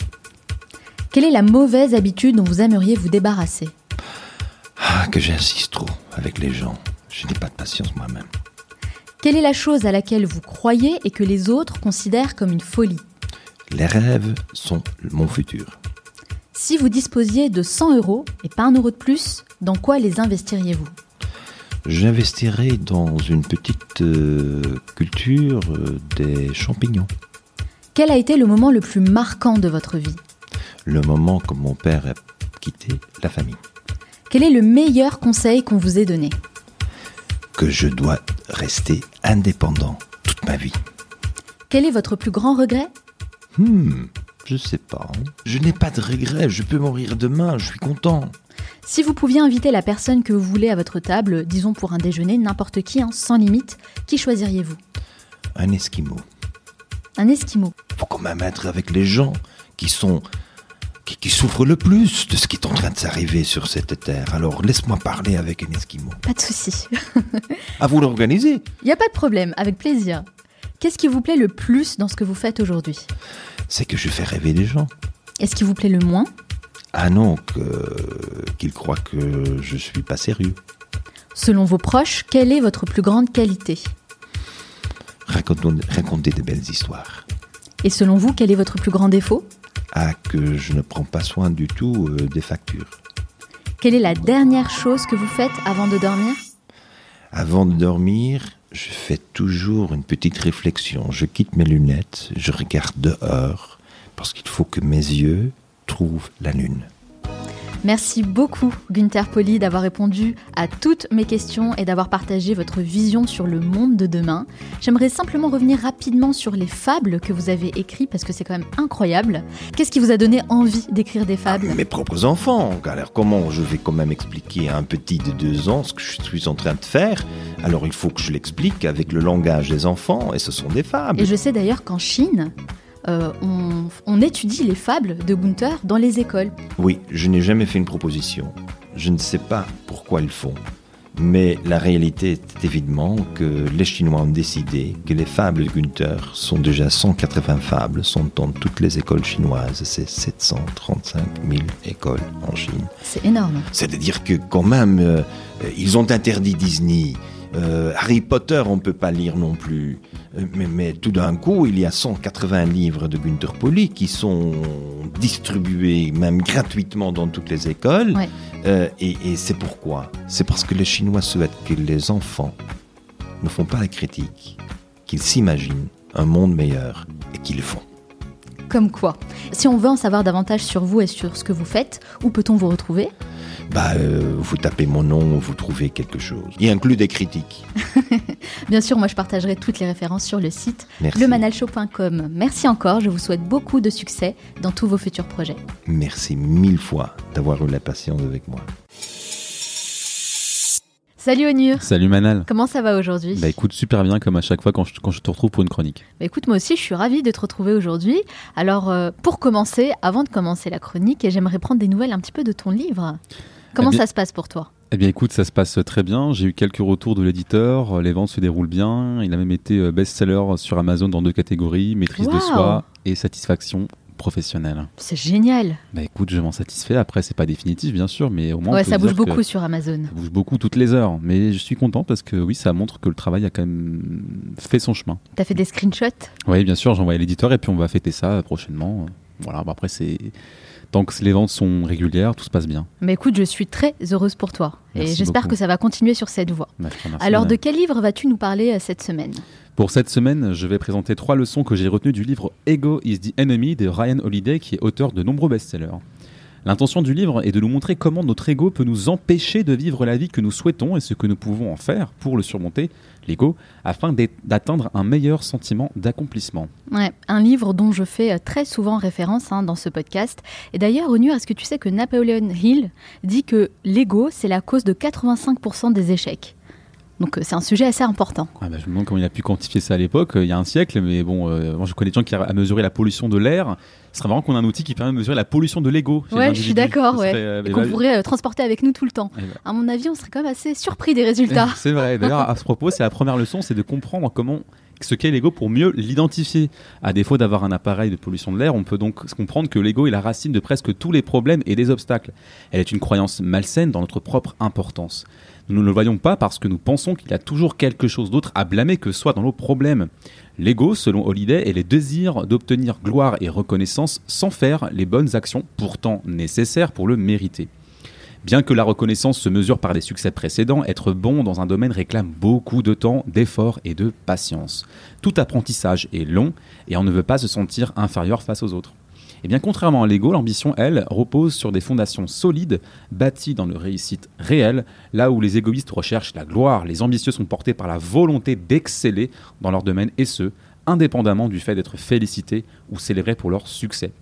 Quelle est la mauvaise habitude dont vous aimeriez vous débarrasser Ah, que j'insiste trop avec les gens. Je n'ai pas de patience moi-même. Quelle est la chose à laquelle vous croyez et que les autres considèrent comme une folie Les rêves sont mon futur. Si vous disposiez de 100 euros et pas un euro de plus, dans quoi les investiriez-vous? J'investirai dans une petite euh, culture euh, des champignons. Quel a été le moment le plus marquant de votre vie? Le moment que mon père a quitté la famille. Quel est le meilleur conseil qu'on vous ait donné? Que je dois rester indépendant toute ma vie. Quel est votre plus grand regret? Hmm, je sais pas. hein. Je n'ai pas de regrets, je peux mourir demain, je suis content. Si vous pouviez inviter la personne que vous voulez à votre table, disons pour un déjeuner, n'importe qui, hein, sans limite, qui choisiriez-vous? Un esquimau. Un esquimau. Faut quand même être avec les gens qui sont. Qui, qui souffrent le plus de ce qui est en train de s'arriver sur cette terre. Alors laisse-moi parler avec un esquimau. Pas de souci. À vous l'organiser. Il n'y a pas de problème, avec plaisir. Qu'est-ce qui vous plaît le plus dans ce que vous faites aujourd'hui? C'est que je fais rêver les gens. Et ce qui vous plaît le moins? Ah non, qu'ils croient que je suis pas sérieux. Selon vos proches, quelle est votre plus grande qualité? Raconter de belles histoires. Et selon vous, quel est votre plus grand défaut? Ah, que je ne prends pas soin du tout euh, des factures. Quelle est la dernière chose que vous faites avant de dormir? Avant de dormir, je fais toujours une petite réflexion. Je quitte mes lunettes, je regarde dehors, parce qu'il faut que mes yeux trouvent la lune. Merci beaucoup Gunther Poli d'avoir répondu à toutes mes questions et d'avoir partagé votre vision sur le monde de demain. J'aimerais simplement revenir rapidement sur les fables que vous avez écrites parce que c'est quand même incroyable. Qu'est-ce qui vous a donné envie d'écrire des fables? Mes propres enfants. Alors comment je vais quand même expliquer à un petit de deux ans ce que je suis en train de faire? Alors il faut que je l'explique avec le langage des enfants, et ce sont des fables. Et je sais d'ailleurs qu'en Chine, euh, on, on étudie les fables de Gunther dans les écoles. Oui, je n'ai jamais fait une proposition. Je ne sais pas pourquoi ils font. Mais la réalité est évidemment que les Chinois ont décidé que les fables de Gunther sont déjà 180 fables, sont dans toutes les écoles chinoises. C'est 735 000 écoles en Chine. C'est énorme. C'est-à-dire que quand même, euh, ils ont interdit Disney. Euh, Harry Potter, on ne peut pas lire non plus. Euh, Mais, mais tout d'un coup, il y a 180 livres de Günther Pauli qui sont distribués même gratuitement dans toutes les écoles. Ouais. Euh, et et c'est pourquoi? C'est parce que les Chinois souhaitent que les enfants ne font pas la critique, qu'ils s'imaginent un monde meilleur et qu'ils le font. Comme quoi Si on veut en savoir davantage sur vous et sur ce que vous faites, où peut-on vous retrouver? Bah, euh, vous tapez mon nom, vous trouvez quelque chose. Il inclut des critiques. Bien sûr, moi je partagerai toutes les références sur le site Merci. lemanalshow.com. Merci encore, je vous souhaite beaucoup de succès dans tous vos futurs projets. Merci mille fois d'avoir eu la patience avec moi. Salut Onur Salut Manal. Comment ça va aujourd'hui Bah écoute, super bien comme à chaque fois quand je, quand je te retrouve pour une chronique. Bah écoute, moi aussi, je suis ravie de te retrouver aujourd'hui. Alors, euh, pour commencer, avant de commencer la chronique, j'aimerais prendre des nouvelles un petit peu de ton livre. Comment Eh bien- ça se passe pour toi Eh bien écoute, ça se passe très bien. J'ai eu quelques retours de l'éditeur. Les ventes se déroulent bien. Il a même été euh, best-seller sur Amazon dans deux catégories, maîtrise de soi et satisfaction professionnelle. C'est génial. Bah écoute, je m'en satisfais. Après, c'est pas définitif, bien sûr, mais au moins. Ouais, ça bouge beaucoup sur Amazon. Ça bouge beaucoup toutes les heures. Mais je suis content parce que oui, ça montre que le travail a quand même fait son chemin. T'as fait des screenshots? Oui, bien sûr, j'envoie à l'éditeur et puis on va fêter ça prochainement. Voilà, bah après, c'est. Tant que les ventes sont régulières, tout se passe bien. Mais écoute, je suis très heureuse pour toi. et j'espère que ça va continuer sur cette voie. Bah, Alors, de quel livre vas-tu nous parler euh, cette semaine? Pour cette semaine, je vais présenter trois leçons que j'ai retenues du livre Ego is the Enemy de Ryan Holiday, qui est auteur de nombreux best-sellers. L'intention du livre est de nous montrer comment notre ego peut nous empêcher de vivre la vie que nous souhaitons et ce que nous pouvons en faire pour le surmonter, l'ego, afin d'atteindre un meilleur sentiment d'accomplissement. Ouais, un livre dont je fais euh, très souvent référence hein, dans ce podcast. Et d'ailleurs, Onur, est-ce que tu sais que Napoleon Hill dit que l'ego, c'est la cause de 85% des échecs? Donc, euh, c'est un sujet assez important. Ah bah, je me demande comment il a pu quantifier ça à l'époque, euh, il y a un siècle, mais bon, euh, moi je connais des gens qui arrivent à mesurer la pollution de l'air. Ce serait marrant qu'on ait un outil qui permet de mesurer la pollution de l'ego. Ouais, je suis d'accord, ouais. euh, Et qu'on bah, pourrait euh, transporter avec nous tout le temps. eh ben, À mon avis, on serait quand même assez surpris des résultats. C'est vrai. D'ailleurs, à ce propos, c'est la première leçon, c'est de comprendre comment ce qu'est l'ego pour mieux l'identifier. À défaut d'avoir un appareil de pollution de l'air, on peut donc comprendre que l'ego est la racine de presque tous les problèmes et des obstacles. Elle est une croyance malsaine dans notre propre importance. Nous ne le voyons pas parce que nous pensons qu'il y a toujours quelque chose d'autre à blâmer que soit dans nos problèmes. L'ego, selon Holiday, est le désir d'obtenir gloire et reconnaissance sans faire les bonnes actions pourtant nécessaires pour le mériter. Bien que la reconnaissance se mesure par des succès précédents, être bon dans un domaine réclame beaucoup de temps, d'efforts et de patience. Tout apprentissage est long et on ne veut pas se sentir inférieur face aux autres. Et bien contrairement à l'ego, l'ambition, elle, repose sur des fondations solides, bâties dans le réussite réelle, là où les égoïstes recherchent la gloire, les ambitieux sont portés par la volonté d'exceller dans leur domaine et ce, indépendamment du fait d'être félicités ou célébrés pour leur succès.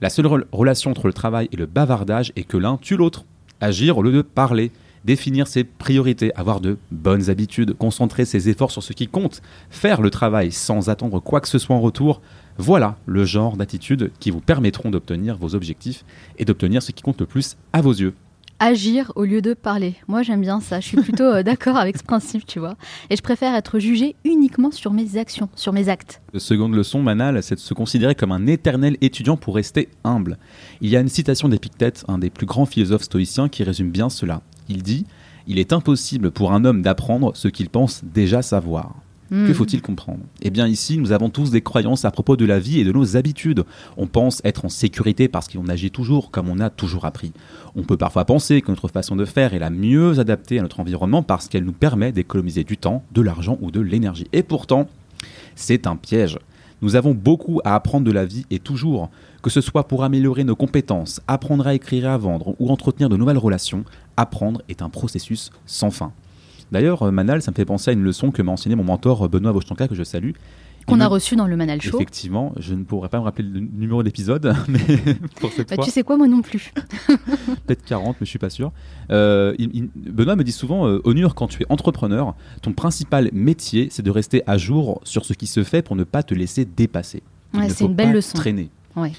La seule rel- relation entre le travail et le bavardage est que l'un tue l'autre. Agir au lieu de parler, définir ses priorités, avoir de bonnes habitudes, concentrer ses efforts sur ce qui compte, faire le travail sans attendre quoi que ce soit en retour, voilà le genre d'attitudes qui vous permettront d'obtenir vos objectifs et d'obtenir ce qui compte le plus à vos yeux. Agir au lieu de parler. Moi, j'aime bien ça. Je suis plutôt euh, d'accord avec ce principe, tu vois. Et je préfère être jugé uniquement sur mes actions, sur mes actes. La seconde leçon, Manal, c'est de se considérer comme un éternel étudiant pour rester humble. Il y a une citation d'Épictète, un des plus grands philosophes stoïciens, qui résume bien cela. Il dit Il est impossible pour un homme d'apprendre ce qu'il pense déjà savoir. Que Hmm. faut-il comprendre? Eh bien ici, nous avons tous des croyances à propos de la vie et de nos habitudes. On pense être en sécurité parce qu'on agit toujours comme on a toujours appris. On peut parfois penser que notre façon de faire est la mieux adaptée à notre environnement parce qu'elle nous permet d'économiser du temps, de l'argent ou de l'énergie. Et pourtant, c'est un piège. Nous avons beaucoup à apprendre de la vie et toujours, que ce soit pour améliorer nos compétences, apprendre à écrire et à vendre ou entretenir de nouvelles relations, apprendre est un processus sans fin. D'ailleurs, euh, Manal, ça me fait penser à une leçon que m'a enseigné mon mentor euh, Benoît Vochtanka, que je salue. Qu'on a reçu dans le Manal Show. Effectivement, je ne pourrais pas me rappeler le numéro d'épisode, mais pour cette Bah, fois, tu sais quoi, moi non plus. peut-être 40, mais je suis pas sûr. Euh, il- il- Benoît me dit souvent, euh, Onur, quand tu es entrepreneur, ton principal métier, c'est de rester à jour sur ce qui se fait pour ne pas te laisser dépasser. Ouais, c'est une belle leçon. Traîner. Ouais.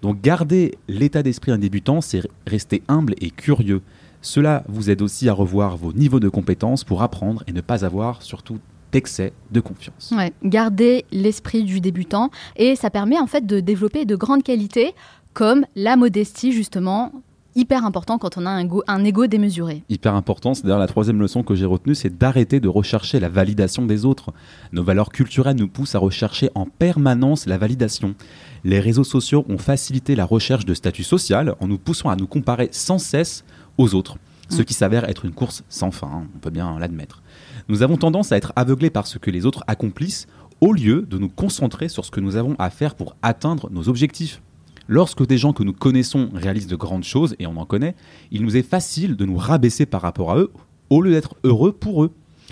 Donc garder l'état d'esprit d'un débutant, c'est rester humble et curieux. Cela vous aide aussi à revoir vos niveaux de compétences pour apprendre et ne pas avoir surtout d'excès de confiance. Ouais, garder l'esprit du débutant et ça permet en fait de développer de grandes qualités comme la modestie justement, hyper important quand on a un, go- un ego démesuré. hyper important. C'est d'ailleurs la troisième leçon que j'ai retenue, c'est d'arrêter de rechercher la validation des autres. Nos valeurs culturelles nous poussent à rechercher en permanence la validation. Les réseaux sociaux ont facilité la recherche de statut social en nous poussant à nous comparer sans cesse aux autres, ce Mm. qui s'avère être une course sans fin, hein, on peut bien l'admettre. Nous avons tendance à être aveuglés par ce que les autres accomplissent au lieu de nous concentrer sur ce que nous avons à faire pour atteindre nos objectifs. Lorsque des gens que nous connaissons réalisent de grandes choses, et on en connaît, il nous est facile de nous rabaisser par rapport à eux, au lieu d'être heureux pour eux.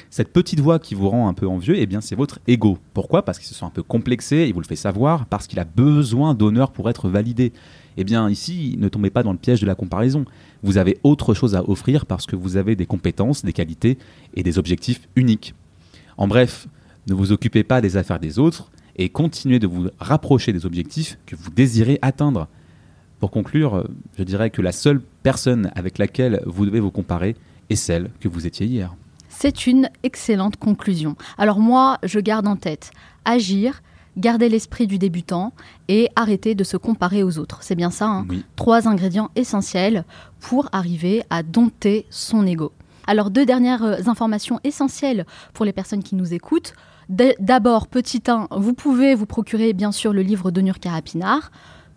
Cette petite voix qui vous rend un peu envieux, eh bien c'est votre ego. Pourquoi? Parce qu'il se sent un peu complexé, il vous le fait savoir, parce qu'il a besoin d'honneur pour être validé. Eh bien ici, ne tombez pas dans le piège de la comparaison. Vous avez autre chose à offrir parce que vous avez des compétences, des qualités et des objectifs uniques. En bref, ne vous occupez pas des affaires des autres et continuez de vous rapprocher des objectifs que vous désirez atteindre. Pour conclure, je dirais que la seule personne avec laquelle vous devez vous comparer et celle que vous étiez hier. C'est une excellente conclusion. Alors moi, je garde en tête agir, garder l'esprit du débutant et arrêter de se comparer aux autres. C'est bien ça, hein Oui. Trois ingrédients essentiels pour arriver à dompter son ego. Alors deux dernières euh, informations essentielles pour les personnes qui nous écoutent. D'abord, petit 1, vous pouvez vous procurer bien sûr le livre d'Onur Karapinard,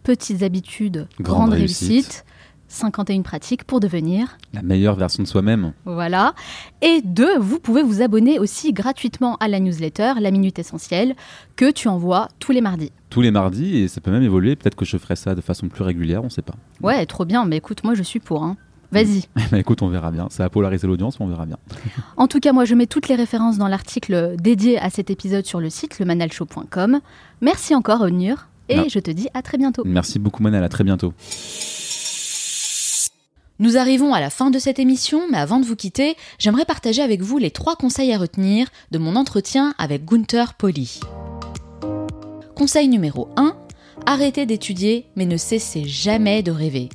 Petites habitudes, Grande grande, réussite. réussite. 51 pratiques pour devenir La meilleure version de soi-même. voilà. Et deux, vous pouvez vous abonner aussi gratuitement à la newsletter, la Minute Essentielle, que tu envoies tous les mardis. Tous les mardis, et ça peut même évoluer. Peut-être que je ferai ça de façon plus régulière, on sait pas. Ouais, trop bien. Mais écoute, moi je suis pour. hein. Vas-y. Bah, écoute, on verra bien. Ça a polarisé l'audience, mais on verra bien. En tout cas, moi je mets toutes les références dans l'article dédié à cet épisode sur le site lemanalshow.com. Merci encore, Onur. Et Non. je te dis à très bientôt. Merci beaucoup, Manal. À très bientôt. Nous arrivons à la fin de cette émission, mais avant de vous quitter, j'aimerais partager avec vous les trois conseils à retenir de mon entretien avec Gunther Poli. Conseil numéro 1, arrêtez d'étudier, mais ne cessez jamais de rêver.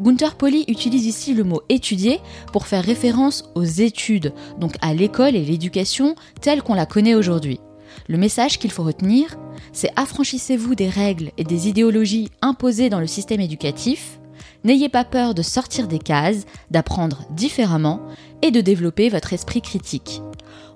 Gunther Poli utilise ici le mot étudier pour faire référence aux études, donc à l'école et l'éducation telle qu'on la connaît aujourd'hui. Le message qu'il faut retenir, c'est affranchissez-vous des règles et des idéologies imposées dans le système éducatif, N'ayez pas peur de sortir des cases, d'apprendre différemment et de développer votre esprit critique.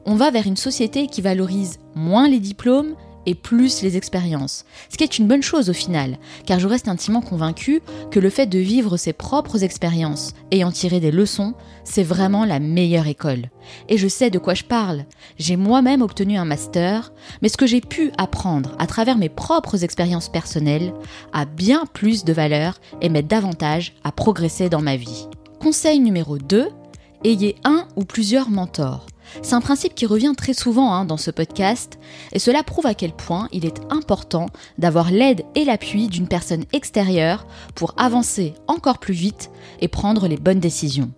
On va vers une société qui valorise moins les diplômes et plus les expériences, ce qui est une bonne chose au final, car je reste intimement convaincue que le fait de vivre ses propres expériences et en tirer des leçons, c'est vraiment la meilleure école. Et je sais de quoi je parle. J'ai moi-même obtenu un master, mais ce que j'ai pu apprendre à travers mes propres expériences personnelles a bien plus de valeur et m'aide davantage à progresser dans ma vie. Conseil numéro 2, ayez un ou plusieurs mentors. C'est un principe qui revient très souvent hein, dans ce podcast et cela prouve à quel point il est important d'avoir l'aide et l'appui d'une personne extérieure pour avancer encore plus vite et prendre les bonnes décisions.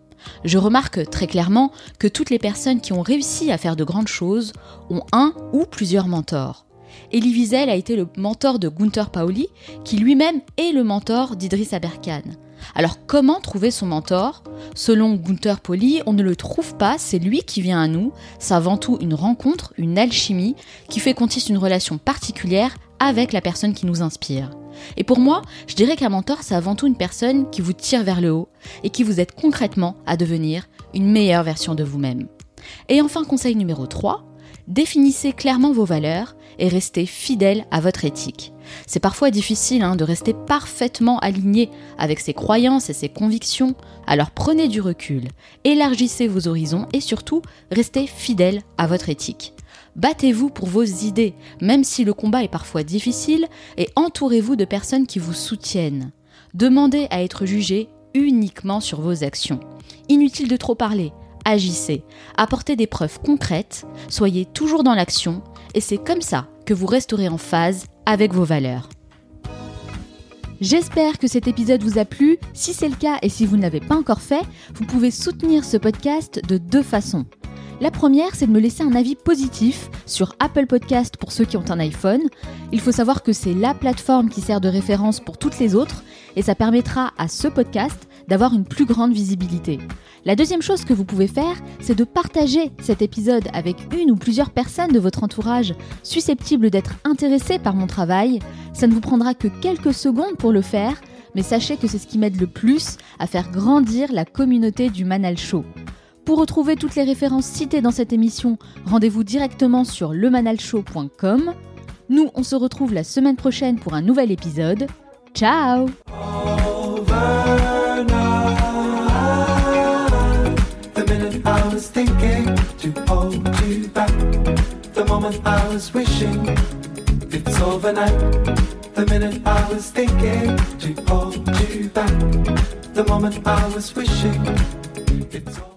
Je remarque très clairement que toutes les personnes qui ont réussi à faire de grandes choses ont un ou plusieurs mentors. Elie Wiesel a été le mentor de Gunther Pauli, qui lui-même est le mentor d'Idriss Aberkan. Alors comment trouver son mentor? Selon Gunther Pauli, on ne le trouve pas, c'est lui qui vient à nous. C'est avant tout une rencontre, une alchimie, qui fait qu'on tisse une relation particulière avec la personne qui nous inspire. Et pour moi, je dirais qu'un mentor, c'est avant tout une personne qui vous tire vers le haut et qui vous aide concrètement à devenir une meilleure version de vous-même. Et enfin, conseil numéro 3, définissez clairement vos valeurs et restez fidèle à votre éthique. C'est parfois difficile hein, de rester parfaitement aligné avec ses croyances et ses convictions, alors prenez du recul, élargissez vos horizons et surtout restez fidèle à votre éthique. Battez-vous pour vos idées, même si le combat est parfois difficile, et entourez-vous de personnes qui vous soutiennent. Demandez à être jugé uniquement sur vos actions. Inutile de trop parler, agissez, apportez des preuves concrètes, soyez toujours dans l'action, et c'est comme ça que vous resterez en phase avec vos valeurs. J'espère que cet épisode vous a plu. Si c'est le cas et si vous ne l'avez pas encore fait, vous pouvez soutenir ce podcast de deux façons. La première, c'est de me laisser un avis positif sur Apple Podcast pour ceux qui ont un iPhone. Il faut savoir que c'est la plateforme qui sert de référence pour toutes les autres et ça permettra à ce podcast d'avoir une plus grande visibilité. La deuxième chose que vous pouvez faire, c'est de partager cet épisode avec une ou plusieurs personnes de votre entourage susceptibles d'être intéressées par mon travail. Ça ne vous prendra que quelques secondes pour le faire, mais sachez que c'est ce qui m'aide le plus à faire grandir la communauté du Manal Show. Pour retrouver toutes les références citées dans cette émission, rendez-vous directement sur lemanalshow.com. Nous, on se retrouve la semaine prochaine pour un nouvel épisode. Ciao hold you back. The moment I was wishing it's overnight. The minute I was thinking to hold you back. The moment I was wishing it's over.